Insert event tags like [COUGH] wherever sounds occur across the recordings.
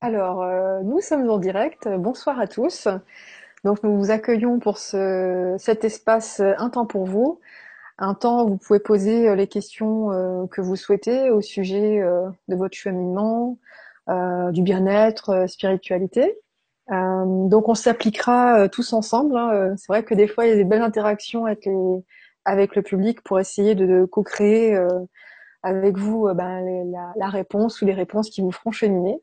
Alors, euh, nous sommes en direct. Bonsoir à tous. Donc, nous vous accueillons pour ce, cet espace Un temps pour vous. Un temps où vous pouvez poser euh, les questions euh, que vous souhaitez au sujet de votre cheminement, du bien-être, spiritualité. donc, on s'appliquera tous ensemble. Hein. C'est vrai que des fois, il y a des belles interactions avec le public pour essayer de, co-créer avec vous ben, la, la, réponse ou les réponses qui vous feront cheminer.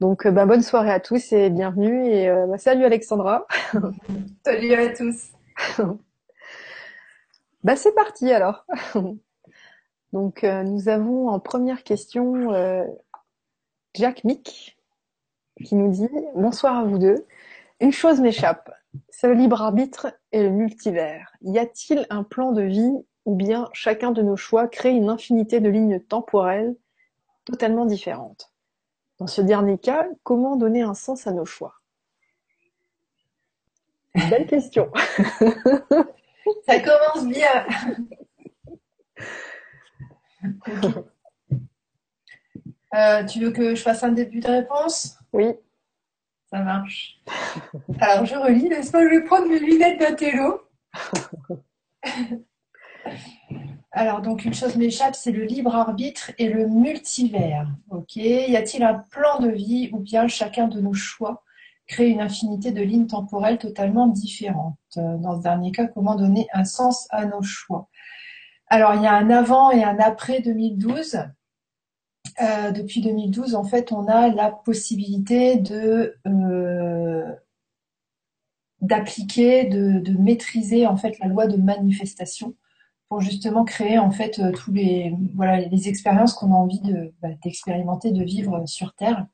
Donc, euh, bah, bonne soirée à tous et bienvenue. Et euh, bah, salut Alexandra. [LAUGHS] salut à tous. [LAUGHS] c'est parti alors. [LAUGHS] Donc, euh, nous avons en première question Jack Mick qui nous dit Bonsoir à vous deux. Une chose m'échappe, c'est le libre arbitre et le multivers. Y a-t-il un plan de vie ou bien chacun de nos choix crée une infinité de lignes temporelles totalement différentes dans ce dernier cas, comment donner un sens à nos choix? Belle question. [LAUGHS] Ça commence bien. [LAUGHS] Euh, tu veux que je fasse un début de réponse? Oui. Ça marche. Alors, je relis, laisse-moi, je vais prendre mes lunettes d'intello. [LAUGHS] Alors, donc, une chose m'échappe, c'est le libre arbitre et le multivers. Y a-t-il un plan de vie ou bien chacun de nos choix crée une infinité de lignes temporelles totalement différentes? Dans ce dernier cas, comment donner un sens à nos choix? Alors, il y a un avant et un après 2012. Euh, depuis 2012, en fait, on a la possibilité euh, d'appliquer, de, de, maîtriser en fait la loi de manifestation pour justement créer en fait euh, tous les voilà les expériences qu'on a envie bah, d'expérimenter, de vivre sur Terre.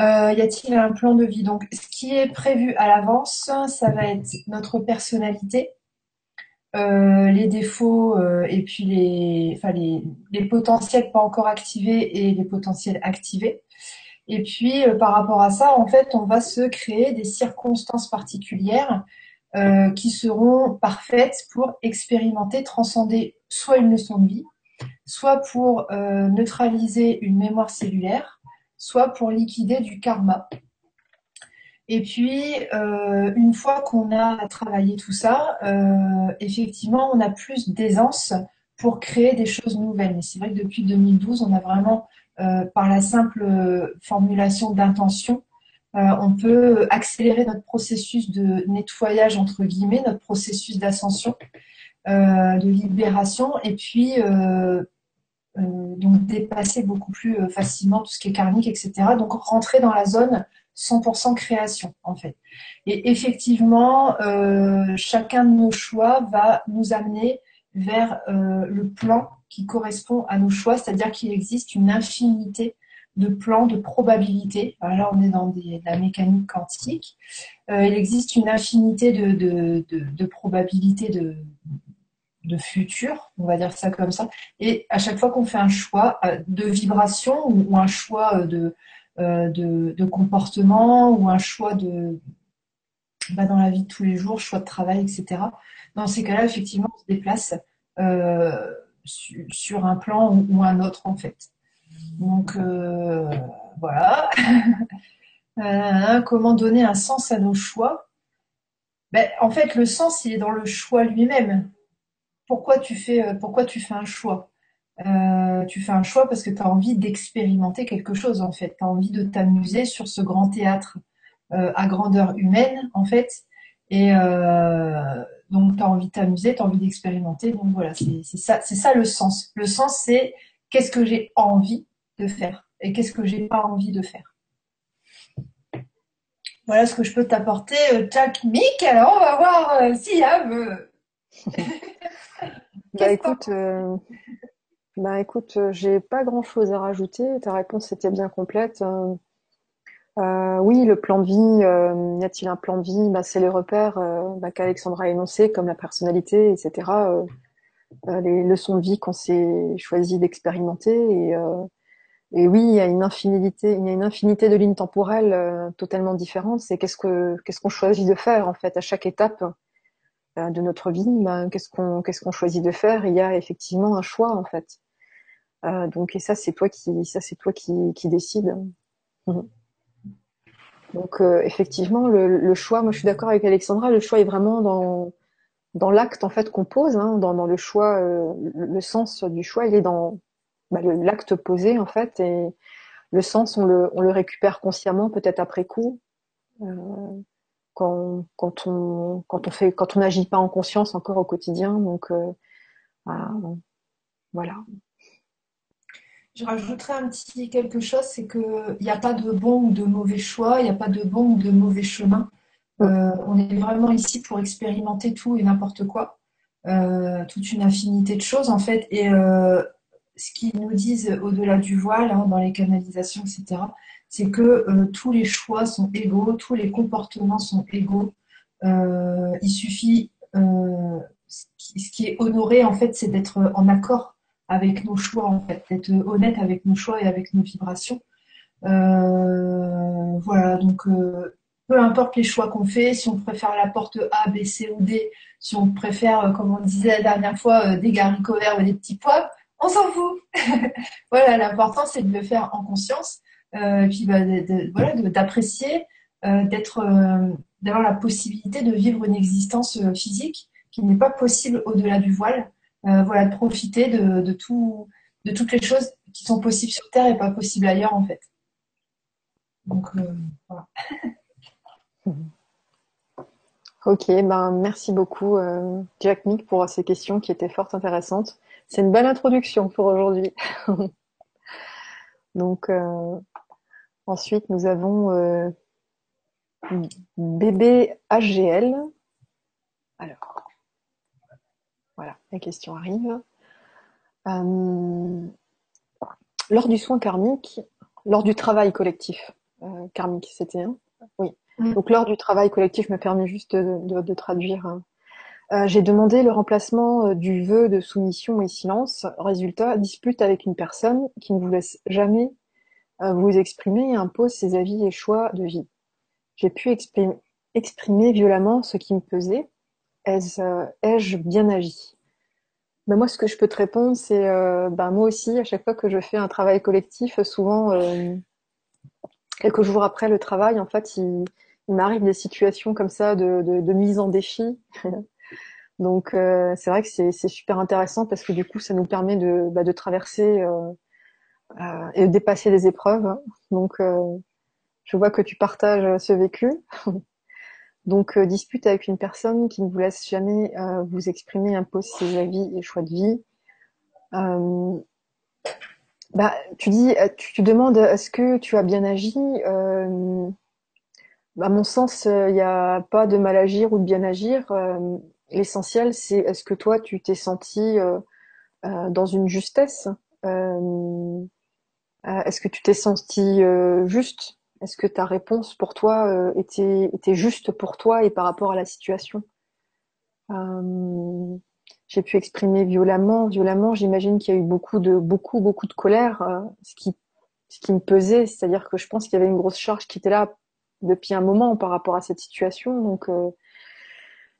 Euh, y a-t-il un plan de vie? Donc, ce qui est prévu à l'avance, ça va être notre personnalité, euh, les défauts et puis les, les, potentiels pas encore activés et les potentiels activés. Et puis, par rapport à ça, en fait, on va se créer des circonstances particulières euh, qui seront parfaites pour expérimenter, transcender soit une leçon de vie, soit pour euh, neutraliser une mémoire cellulaire, soit pour liquider du karma. Et puis, euh, une fois qu'on a travaillé tout ça, effectivement, on a plus d'aisance pour créer des choses nouvelles. Mais c'est vrai que depuis 2012, on a vraiment, par la simple formulation d'intention, euh, on peut accélérer notre processus de nettoyage, entre guillemets, notre processus d'ascension, euh, de libération, et puis euh, donc dépasser beaucoup plus facilement tout ce qui est karmique, etc. Donc rentrer dans la zone 100% création, en fait. Et effectivement, chacun de nos choix va nous amener vers le plan qui correspond à nos choix, c'est-à-dire qu'il existe une infinité de plans de probabilité. là, on est dans de la mécanique quantique. Euh, il existe une infinité de, de, de, probabilités de, de futur, on va dire ça comme ça. Et à chaque fois qu'on fait un choix euh, de vibration ou, un choix euh, de, de, comportement ou un choix de bah, dans la vie de tous les jours, choix de travail, etc. Dans ces cas-là, effectivement, on se déplace sur un plan ou un autre en fait. Donc euh, voilà. [LAUGHS] Euh, comment donner un sens à nos choix? Ben, En fait, le sens, il est dans le choix lui-même. Pourquoi tu fais, euh, pourquoi tu fais un choix? Tu fais un choix parce que tu as envie d'expérimenter quelque chose, en fait. Tu as envie de t'amuser sur ce grand théâtre à grandeur humaine, en fait. Et donc, tu as envie de t'amuser, tu as envie d'expérimenter. Donc voilà, c'est ça, c'est ça le sens. Le sens, c'est qu'est-ce que j'ai envie de faire et qu'est-ce que j'ai pas envie de faire? Voilà ce que je peux t'apporter, euh, Jack Mick. Alors, on va voir euh, si Siam. [LAUGHS] bah écoute, euh, bah écoute, j'ai pas grand chose à rajouter. Ta réponse était bien complète. oui, le plan de vie, y a-t-il un plan de vie? Bah, C'est les repères bah, qu'Alexandra a énoncés, comme la personnalité, etc. les leçons de vie qu'on s'est choisi d'expérimenter et et oui, il y a une infinité, il y a une infinité de lignes temporelles euh, totalement différentes. C'est qu'est-ce que qu'est-ce qu'on choisit de faire en fait à chaque étape euh, de notre vie. Ben, qu'est-ce qu'on qu'est-ce qu'on choisit de faire? Il y a effectivement un choix en fait. donc et ça c'est toi qui ça c'est toi qui, qui décide. Mhm. Donc effectivement le, le, choix, moi je suis d'accord avec Alexandra, le choix est vraiment dans dans l'acte en fait qu'on pose, hein, dans, le choix, le, sens du choix, il est dans bah, l'acte posé en fait et le sens on le, on le récupère consciemment peut-être après coup euh, quand, on fait quand on n'agit pas en conscience encore au quotidien donc euh, bah, voilà. Je rajouterais un petit quelque chose c'est que il n'y a pas de bon ou de mauvais choix il n'y a pas de bon ou de mauvais chemin euh, on est vraiment ici pour expérimenter tout et n'importe quoi toute une infinité de choses en fait et ce qu'ils nous disent au-delà du voile, hein, dans les canalisations, etc., c'est que euh, tous les choix sont égaux, tous les comportements sont égaux. Euh, il suffit, euh, ce qui est honoré, en fait, c'est d'être en accord avec nos choix, d'être honnête avec nos choix et avec nos vibrations. voilà, donc peu importe les choix qu'on fait, si on préfère la porte A, B, C ou D, si on préfère, comme on disait la dernière fois, des haricots verts ou des petits pois, on s'en fout. [LAUGHS] voilà, l'important c'est de le faire en conscience, euh, puis bah, voilà, d'apprécier, euh, d'être, euh, d'avoir la possibilité de vivre une existence physique qui n'est pas possible au-delà du voile. voilà, de profiter de, tout, de toutes les choses qui sont possibles sur Terre et pas possibles ailleurs en fait. Donc voilà. [LAUGHS] Ok, ben merci beaucoup Jack Nick pour ces questions qui étaient fort intéressantes. C'est une belle introduction pour aujourd'hui. [LAUGHS] Donc euh, ensuite nous avons euh, bébé HGL. Alors voilà, la question arrive. Euh, lors du soin karmique, lors du travail collectif karmique, c'était un. Oui. Mm. Donc lors du travail collectif, je me permets juste de, traduire hein. Euh, j'ai demandé le remplacement euh, du vœu de soumission et silence. Résultat, dispute avec une personne qui ne vous laisse jamais euh, vous exprimer et impose ses avis et choix de vie. J'ai pu exprimer, violemment ce qui me pesait. Ai-je bien agi? Ben Moi, ce que je peux te répondre, c'est ben moi aussi, à chaque fois que je fais un travail collectif, souvent, quelques jours après le travail, en fait, il, m'arrive des situations comme ça de, de mise en défi [LAUGHS] Donc euh, c'est vrai que c'est super intéressant parce que du coup ça nous permet de, bah, de traverser euh, euh, et de dépasser des épreuves. Donc je vois que tu partages ce vécu. [LAUGHS] Donc dispute avec une personne qui ne vous laisse jamais vous exprimer, impose ses avis et choix de vie. bah, tu dis, tu, tu demandes est-ce que tu as bien agi? À mon sens, il n'y a pas de mal agir ou de bien agir. L'essentiel, c'est est-ce que toi, tu t'es senti euh, euh, dans une justesse? Euh, Est-ce que tu t'es senti juste? Est-ce que ta réponse pour toi était, était juste pour toi et par rapport à la situation? J'ai pu exprimer violemment, violemment. J'imagine qu'il y a eu beaucoup de beaucoup beaucoup de colère, ce qui ce qui me pesait, c'est-à-dire que je pense qu'il y avait une grosse charge qui était là depuis un moment par rapport à cette situation. Donc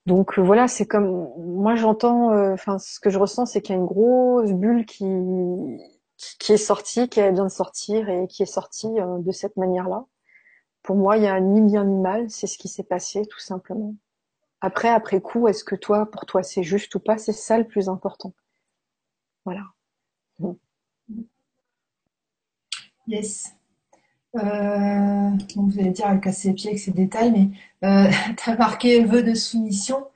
donc euh, voilà, c'est comme moi j'entends, euh, enfin ce que je ressens, c'est qu'il y a une grosse bulle qui qui est sortie, qui besoin de sortir et qui est sortie euh, de cette manière-là. Pour moi, il y a ni bien ni mal, c'est ce qui s'est passé tout simplement. Après, après coup, est-ce que toi, pour toi, c'est juste ou pas C'est ça le plus important. Voilà. Yes. Euh, vous allez dire, elle casse les pieds avec ses détails, mais euh, [LAUGHS] tu as marqué vœu de soumission.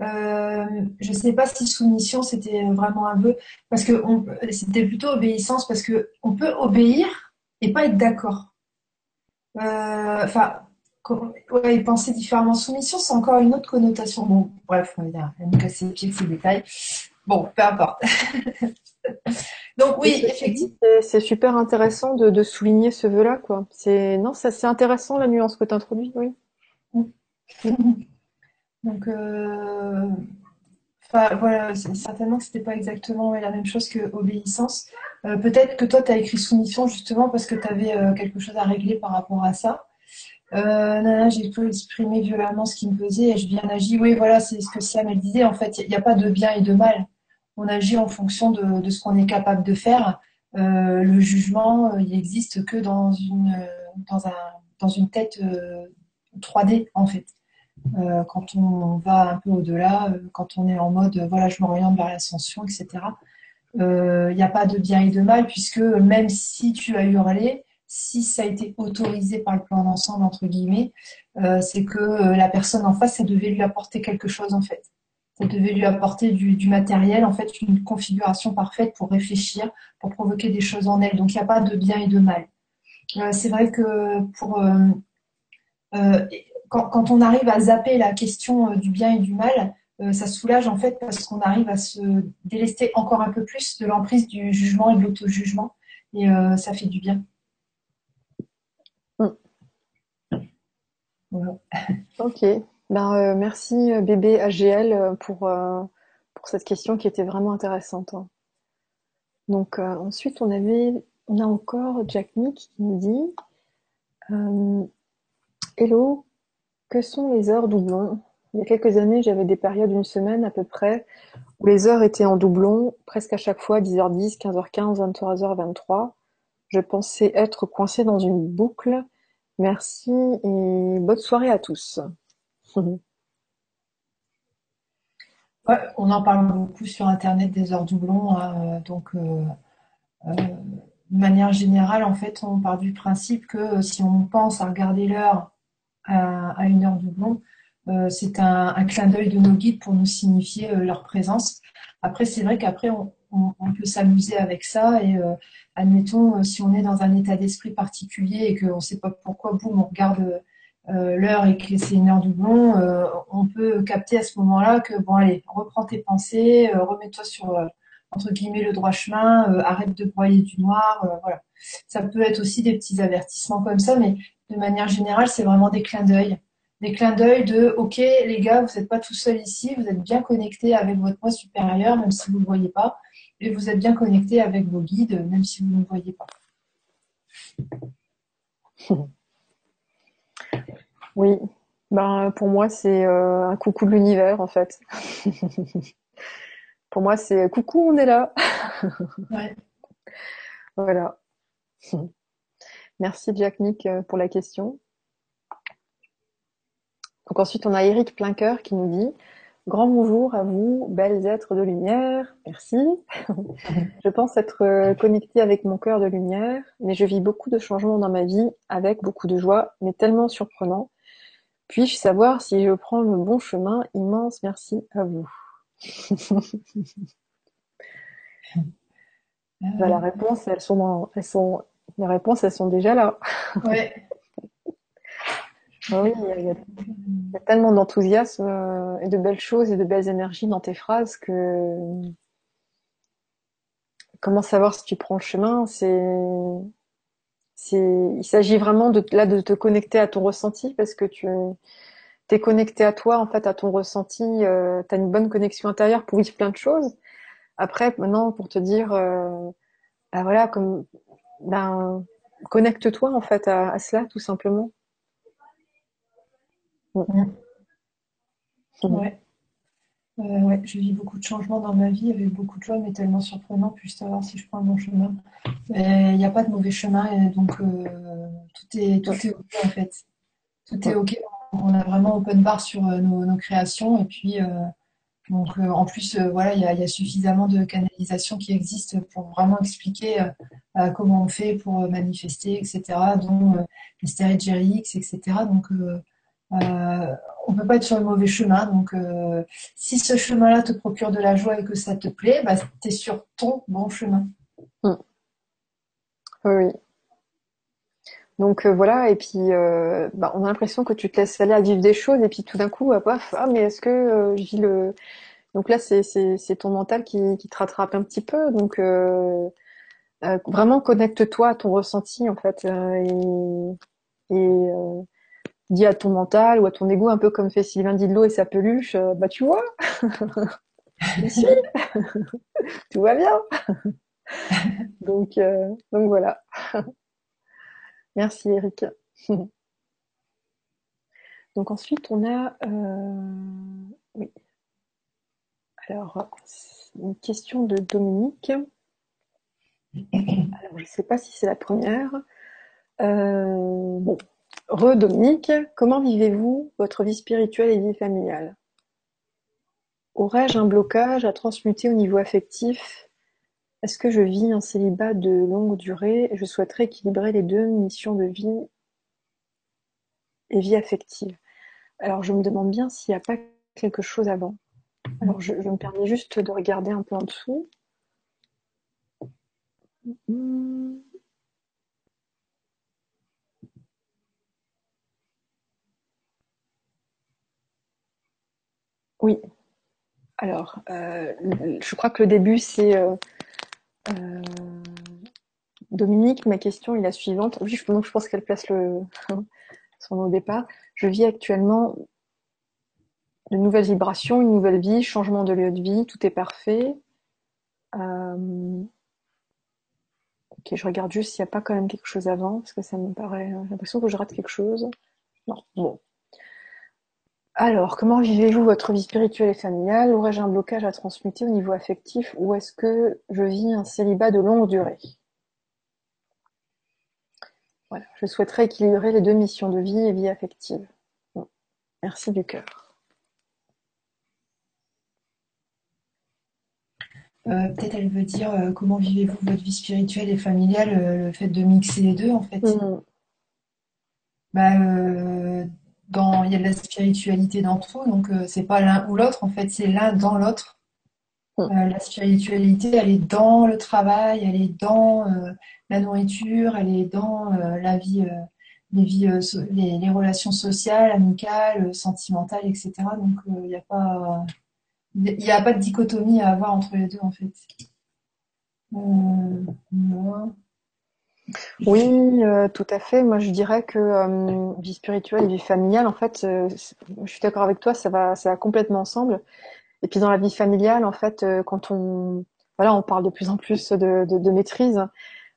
Euh, je ne sais pas si soumission c'était vraiment un vœu, parce que c'était plutôt obéissance, parce que on peut obéir et pas être d'accord. Euh, enfin, ouais, penser différemment. Soumission, c'est encore une autre connotation. Bon, bref, on va dire, elle me casse les pieds avec ses détails. Bon, peu importe. [LAUGHS] Donc oui, effectivement, c'est super intéressant de, souligner ce vœu-là, quoi. C'est non, ça c'est intéressant la nuance que tu introduis, oui. [LAUGHS] Donc euh... voilà, certainement que c'était pas exactement la même chose que obéissance. Euh, peut-être que toi tu as écrit soumission justement parce que tu avais euh, quelque chose à régler par rapport à ça. Euh, j'ai pu exprimer violemment ce qui me faisait et je bien agi. Oui, voilà, c'est ce que Sam elle disait. En fait, il n'y a pas de bien et de mal on agit en fonction de, ce qu'on est capable de faire. le jugement, il existe que dans une, une tête 3D en fait. quand on va un peu au-delà, quand on est en mode voilà, je m'oriente vers l'ascension, etc. Il n'y a pas de bien et de mal puisque même si tu as hurlé, si ça a été autorisé par le plan d'ensemble, entre guillemets, euh, c'est que euh, la personne en face, ça devait lui apporter quelque chose, en fait. Ça devait lui apporter du, matériel, en fait, une configuration parfaite pour réfléchir, pour provoquer des choses en elle. Donc, il n'y a pas de bien et de mal. Euh, c'est vrai que pour quand, on arrive à zapper la question du bien et du mal, ça soulage en fait parce qu'on arrive à se délester encore un peu plus de l'emprise du jugement et de l'auto-jugement et ça fait du bien. Ok. Ben, euh, merci euh, bébé AGL euh, pour, pour cette question qui était vraiment intéressante. Hein. Donc ensuite on avait on a encore Jack Nick qui nous dit Hello, que sont les heures doublons? Il y a quelques années j'avais des périodes d'une semaine à peu près où les heures étaient en doublon, presque à chaque fois 10h10, 15h15, 23h23. Je pensais être coincée dans une boucle Merci et bonne soirée à tous. On en parle beaucoup sur Internet des heures doublons. Hein, donc, euh, euh, de manière générale, en fait, on part du principe que euh, si on pense à regarder l'heure à, une heure doublon, c'est un, clin d'œil de nos guides pour nous signifier leur présence. Après, c'est vrai qu'après, on, on, peut s'amuser avec ça et admettons, si on est dans un état d'esprit particulier et qu'on ne sait pas pourquoi, boum, on regarde euh, l'heure et que c'est une heure doublon, euh, on peut capter à ce moment-là que, bon, allez, reprends tes pensées, remets-toi sur, entre guillemets, le droit chemin, arrête de broyer du noir, voilà. Ça peut être aussi des petits avertissements comme ça, mais de manière générale, c'est vraiment des clins d'œil. Des clins d'œil de, ok, les gars, vous n'êtes pas tout seul ici, vous êtes bien connectés avec votre moi supérieur, même si vous ne le voyez pas et vous êtes bien connecté avec vos guides, même si vous ne voyez pas. [LAUGHS] Oui, ben, pour moi, c'est euh, un coucou de l'univers, en fait. [LAUGHS] pour moi, c'est coucou, on est là. [LAUGHS] Voilà. Merci Jack Nick euh, pour la question. Donc ensuite, on a Eric Plinker qui nous dit Grand bonjour à vous, belles êtres de lumière, merci. [LAUGHS] je pense être euh, connectée avec mon cœur de lumière, mais je vis beaucoup de changements dans ma vie avec beaucoup de joie, mais tellement surprenant. Puis-je savoir si je prends le bon chemin? Immense merci à vous. [LAUGHS] Bah, la réponse, elles sont, elles sont, les réponses, elles sont déjà là. Ouais. [LAUGHS] Ah oui, il y, a, tellement d'enthousiasme euh, et de belles choses et de belles énergies dans tes phrases que comment savoir si tu prends le chemin C'est, c'est, il s'agit vraiment de là de te connecter à ton ressenti parce que tu es connecté à toi en fait, à ton ressenti. Euh, tu une bonne connexion intérieure pour vivre plein de choses. Après, maintenant, pour te dire, euh, bah voilà, comme ben connecte-toi en fait à cela tout simplement. Mm. Ouais. Euh, je vis beaucoup de changements dans ma vie avec beaucoup de joie, mais tellement surprenant. Puis savoir si je prends le bon chemin. Il n'y a pas de mauvais chemin, donc euh, tout est tout est ok en fait. Tout est ok. On a vraiment open bar sur euh, nos, créations et puis donc en plus voilà il y a, suffisamment de canalisation qui existe pour vraiment expliquer comment on fait pour manifester etc. dont les stéréogériques etc. Donc euh, on ne peut pas être sur le mauvais chemin. Donc, euh, si ce chemin-là te procure de la joie et que ça te plaît, bah, tu es sur ton bon chemin. Hmm. Oui. Donc euh, voilà, et puis bah, on a l'impression que tu te laisses aller à vivre des choses, et puis tout d'un coup, ah mais est-ce que je vis le... Donc là, c'est ton mental qui, te rattrape un petit peu. Donc vraiment connecte-toi à ton ressenti en fait. et, et dis à ton mental ou à ton ego, un peu comme fait Sylvain Didlot et sa peluche, euh, bah tu vois, [LAUGHS] [LAUGHS] tout va bien. [LAUGHS] donc, euh, donc voilà. Merci Eric. donc ensuite on a euh, oui. Alors une question de Dominique. Alors, je ne sais pas si c'est la première. Euh, bon, re Dominique, comment vivez-vous votre vie spirituelle et vie familiale? Aurais-je un blocage à transmuter au niveau affectif? Est-ce que je vis un célibat de longue durée je souhaiterais équilibrer les deux missions de vie et vie affective? Alors je me demande bien s'il n'y a pas quelque chose avant. Alors je, me permets juste de regarder un peu en dessous. Oui, alors, euh, je crois que le début, c'est euh, euh, Dominique. Ma question est la suivante. Je, donc je pense qu'elle place [LAUGHS] son au départ. Je vis actuellement de nouvelles vibrations, une nouvelle vie, changement de lieu de vie, tout est parfait. ok, je regarde juste s'il n'y a pas quand même quelque chose avant, parce que ça me paraît. J'ai l'impression que je rate quelque chose. Non, bon. Alors, comment vivez-vous votre vie spirituelle et familiale? Aurais-je un blocage à transmuter au niveau affectif ou est-ce que je vis un célibat de longue durée? Voilà, je souhaiterais équilibrer les deux missions de vie et vie affective. Merci du cœur. Euh, peut-être elle veut dire euh, comment vivez-vous votre vie spirituelle et familiale, euh, le fait de mixer les deux en fait? Mmh. Bah, il y a de la spiritualité dans tout, donc euh, c'est pas l'un ou l'autre, en fait, c'est l'un dans l'autre. Hmm. Euh, la spiritualité, elle est dans le travail, elle est dans euh, la nourriture, elle est dans la vie, les, vies, les, relations sociales, amicales, sentimentales, etc. Donc il n'y a pas, il a pas de dichotomie à avoir entre les deux, en fait. Oui, euh, tout à fait. Moi, je dirais que euh, vie spirituelle et vie familiale, en fait, euh, je suis d'accord avec toi, ça va, ça va complètement ensemble. Et puis dans la vie familiale, en fait, quand on, voilà, on parle de plus en plus de, de, de maîtrise.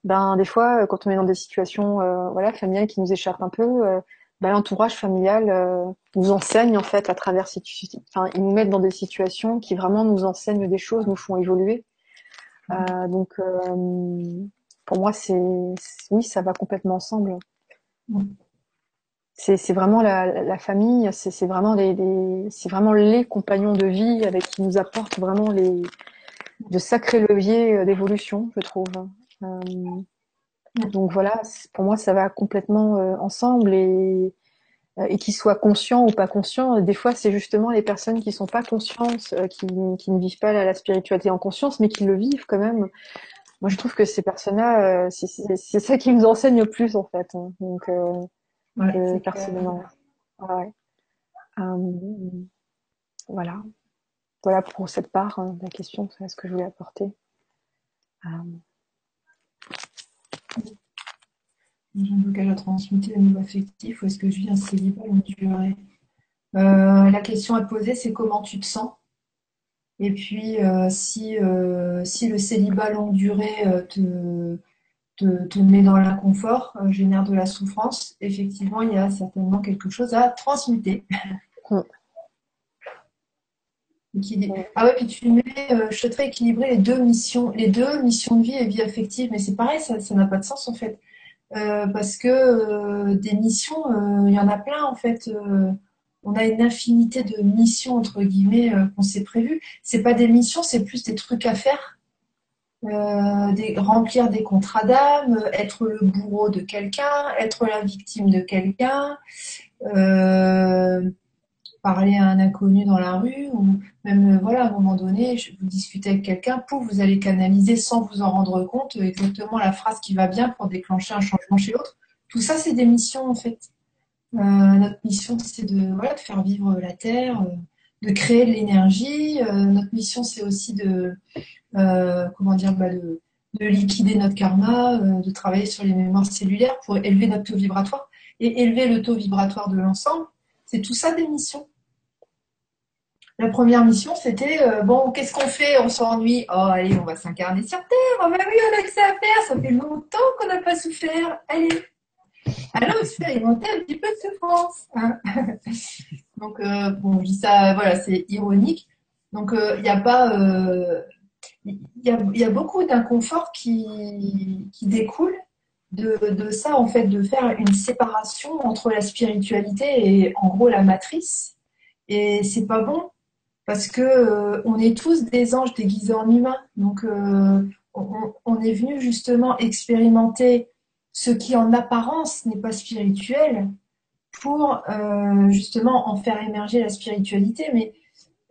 Ben des fois, quand on est dans des situations, voilà, familiales qui nous échappent un peu, ben, l'entourage familial nous enseigne en fait à travers enfin, ils nous mettent dans des situations qui vraiment nous enseignent des choses, nous font évoluer. donc pour moi, c'est oui, ça va complètement ensemble. C'est vraiment la, famille, c'est vraiment les, c'est vraiment les compagnons de vie avec qui nous apportent vraiment les de sacrés leviers euh, d'évolution, je trouve. Euh, donc voilà, pour moi, ça va complètement euh, ensemble et et qu'ils soient conscients ou pas conscients. Des fois, c'est justement les personnes qui sont pas conscientes, qui, qui ne vivent pas la, la, spiritualité en conscience, mais qui le vivent quand même, moi je trouve que ces personnes-là, euh, c'est ça qui nous enseigne le plus en fait. Hein. Donc euh, euh personnellement, ouais. Euh, voilà, voilà pour cette part hein, de la question, c'est ce que je voulais apporter. J'ai un blocage à transmuter au niveau affectif ou est-ce que je vis un célibat longue durée? La question à poser, c'est comment tu te sens? Et puis, euh, si, euh, si le célibat longue durée euh, te, te, te, met dans l'inconfort, génère de la souffrance, effectivement, il y a certainement quelque chose à transmuter. Ah ouais, puis tu mets, je souhaiterais équilibrer les deux missions, les deux missions de vie et vie affective, mais c'est pareil, ça, ça n'a pas de sens en fait. parce que des missions, il y en a plein en fait on a une infinité de missions entre guillemets euh, qu'on s'est prévues. C'est pas des missions, c'est plus des trucs à faire. Euh, remplir des contrats d'âme, être le bourreau de quelqu'un, être la victime de quelqu'un, euh, parler à un inconnu dans la rue, ou même voilà, à un moment donné, vous discutez avec quelqu'un, pour vous allez canaliser sans vous en rendre compte exactement la phrase qui va bien pour déclencher un changement chez l'autre. Tout ça, c'est des missions en fait. Euh, notre mission, c'est de, voilà, de faire vivre la Terre, euh, de créer de l'énergie. Euh, notre mission, c'est aussi de, comment dire, bah, de, de, liquider notre karma, de travailler sur les mémoires cellulaires pour élever notre taux vibratoire. Et élever le taux vibratoire de l'ensemble, c'est tout ça des missions. La première mission, c'était bon, qu'est-ce qu'on fait? On s'ennuie. Oh, allez, on va s'incarner sur Terre. Oh, bah oui, on a que ça à faire. Ça fait longtemps qu'on n'a pas souffert. Allez, allons expérimenter un petit peu de souffrance. Hein. [LAUGHS] Donc, euh, bon, je dis ça, voilà, c'est ironique. Donc, il euh, n'y a pas, il il y a, beaucoup d'inconfort qui, qui découle de, ça, en fait, de faire une séparation entre la spiritualité et en gros la matrice. Et c'est pas bon parce que euh, on est tous des anges déguisés en humains. Donc euh, on, est venu justement expérimenter ce qui en apparence n'est pas spirituel pour euh, justement en faire émerger la spiritualité. Mais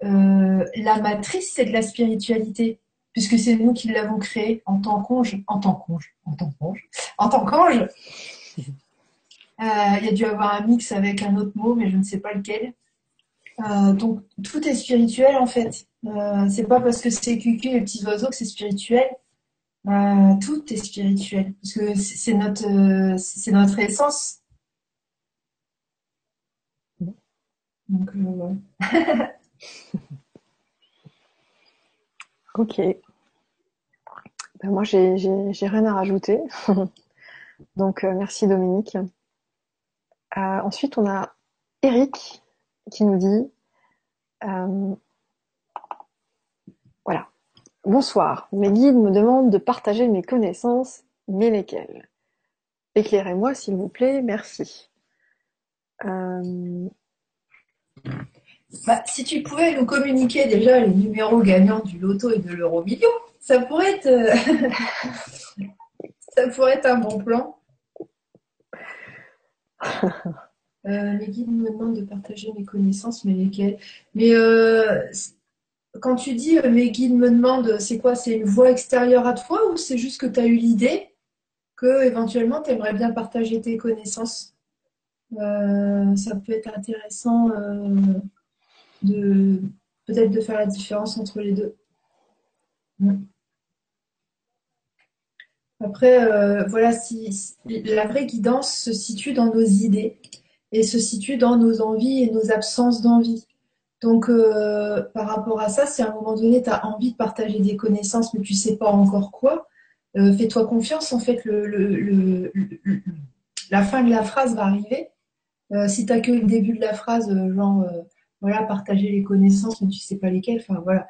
la matrice, c'est de la spiritualité puisque c'est nous qui l'avons créé en tant qu'ange, en tant qu'ange, en tant qu'ange, en tant qu'ange. [LAUGHS] Euh, il y a dû avoir un mix avec un autre mot, mais je ne sais pas lequel. Euh, donc tout est spirituel en fait. Euh, c'est pas parce que c'est cucu les petits oiseaux que c'est spirituel. Tout est spirituel parce que c'est notre c'est notre essence. Donc [LAUGHS] ok. Ben, moi, j'ai rien à rajouter. [LAUGHS] Donc, euh, merci Dominique. Euh, ensuite, on a Eric qui nous dit euh. Bonsoir. Mes guides me demandent de partager mes connaissances, mais lesquelles? Éclairez-moi, s'il vous plaît. Merci. Bah, si tu pouvais nous communiquer déjà les numéros gagnants du loto et de l'euro million, ça pourrait être, euh, [LAUGHS] ça pourrait être un bon plan. [LAUGHS] Euh, mes guides me demandent de partager mes connaissances, mais lesquelles? Mais euh, quand tu dis mes guides me demandent, c'est quoi C'est une voix extérieure à toi ou c'est juste que tu as eu l'idée que éventuellement tu aimerais bien partager tes connaissances? Ça peut être intéressant de peut-être de faire la différence entre les deux. Après, euh, voilà, si, la vraie guidance se situe dans nos idées et se situe dans nos envies et nos absences d'envie. Donc, euh, par rapport à ça, si à un moment donné, tu as envie de partager des connaissances, mais tu sais pas encore quoi, euh, fais-toi confiance. En fait, la fin de la phrase va arriver. si tu n'as que le début de la phrase, genre, voilà, partager les connaissances, mais tu sais pas lesquelles, enfin voilà,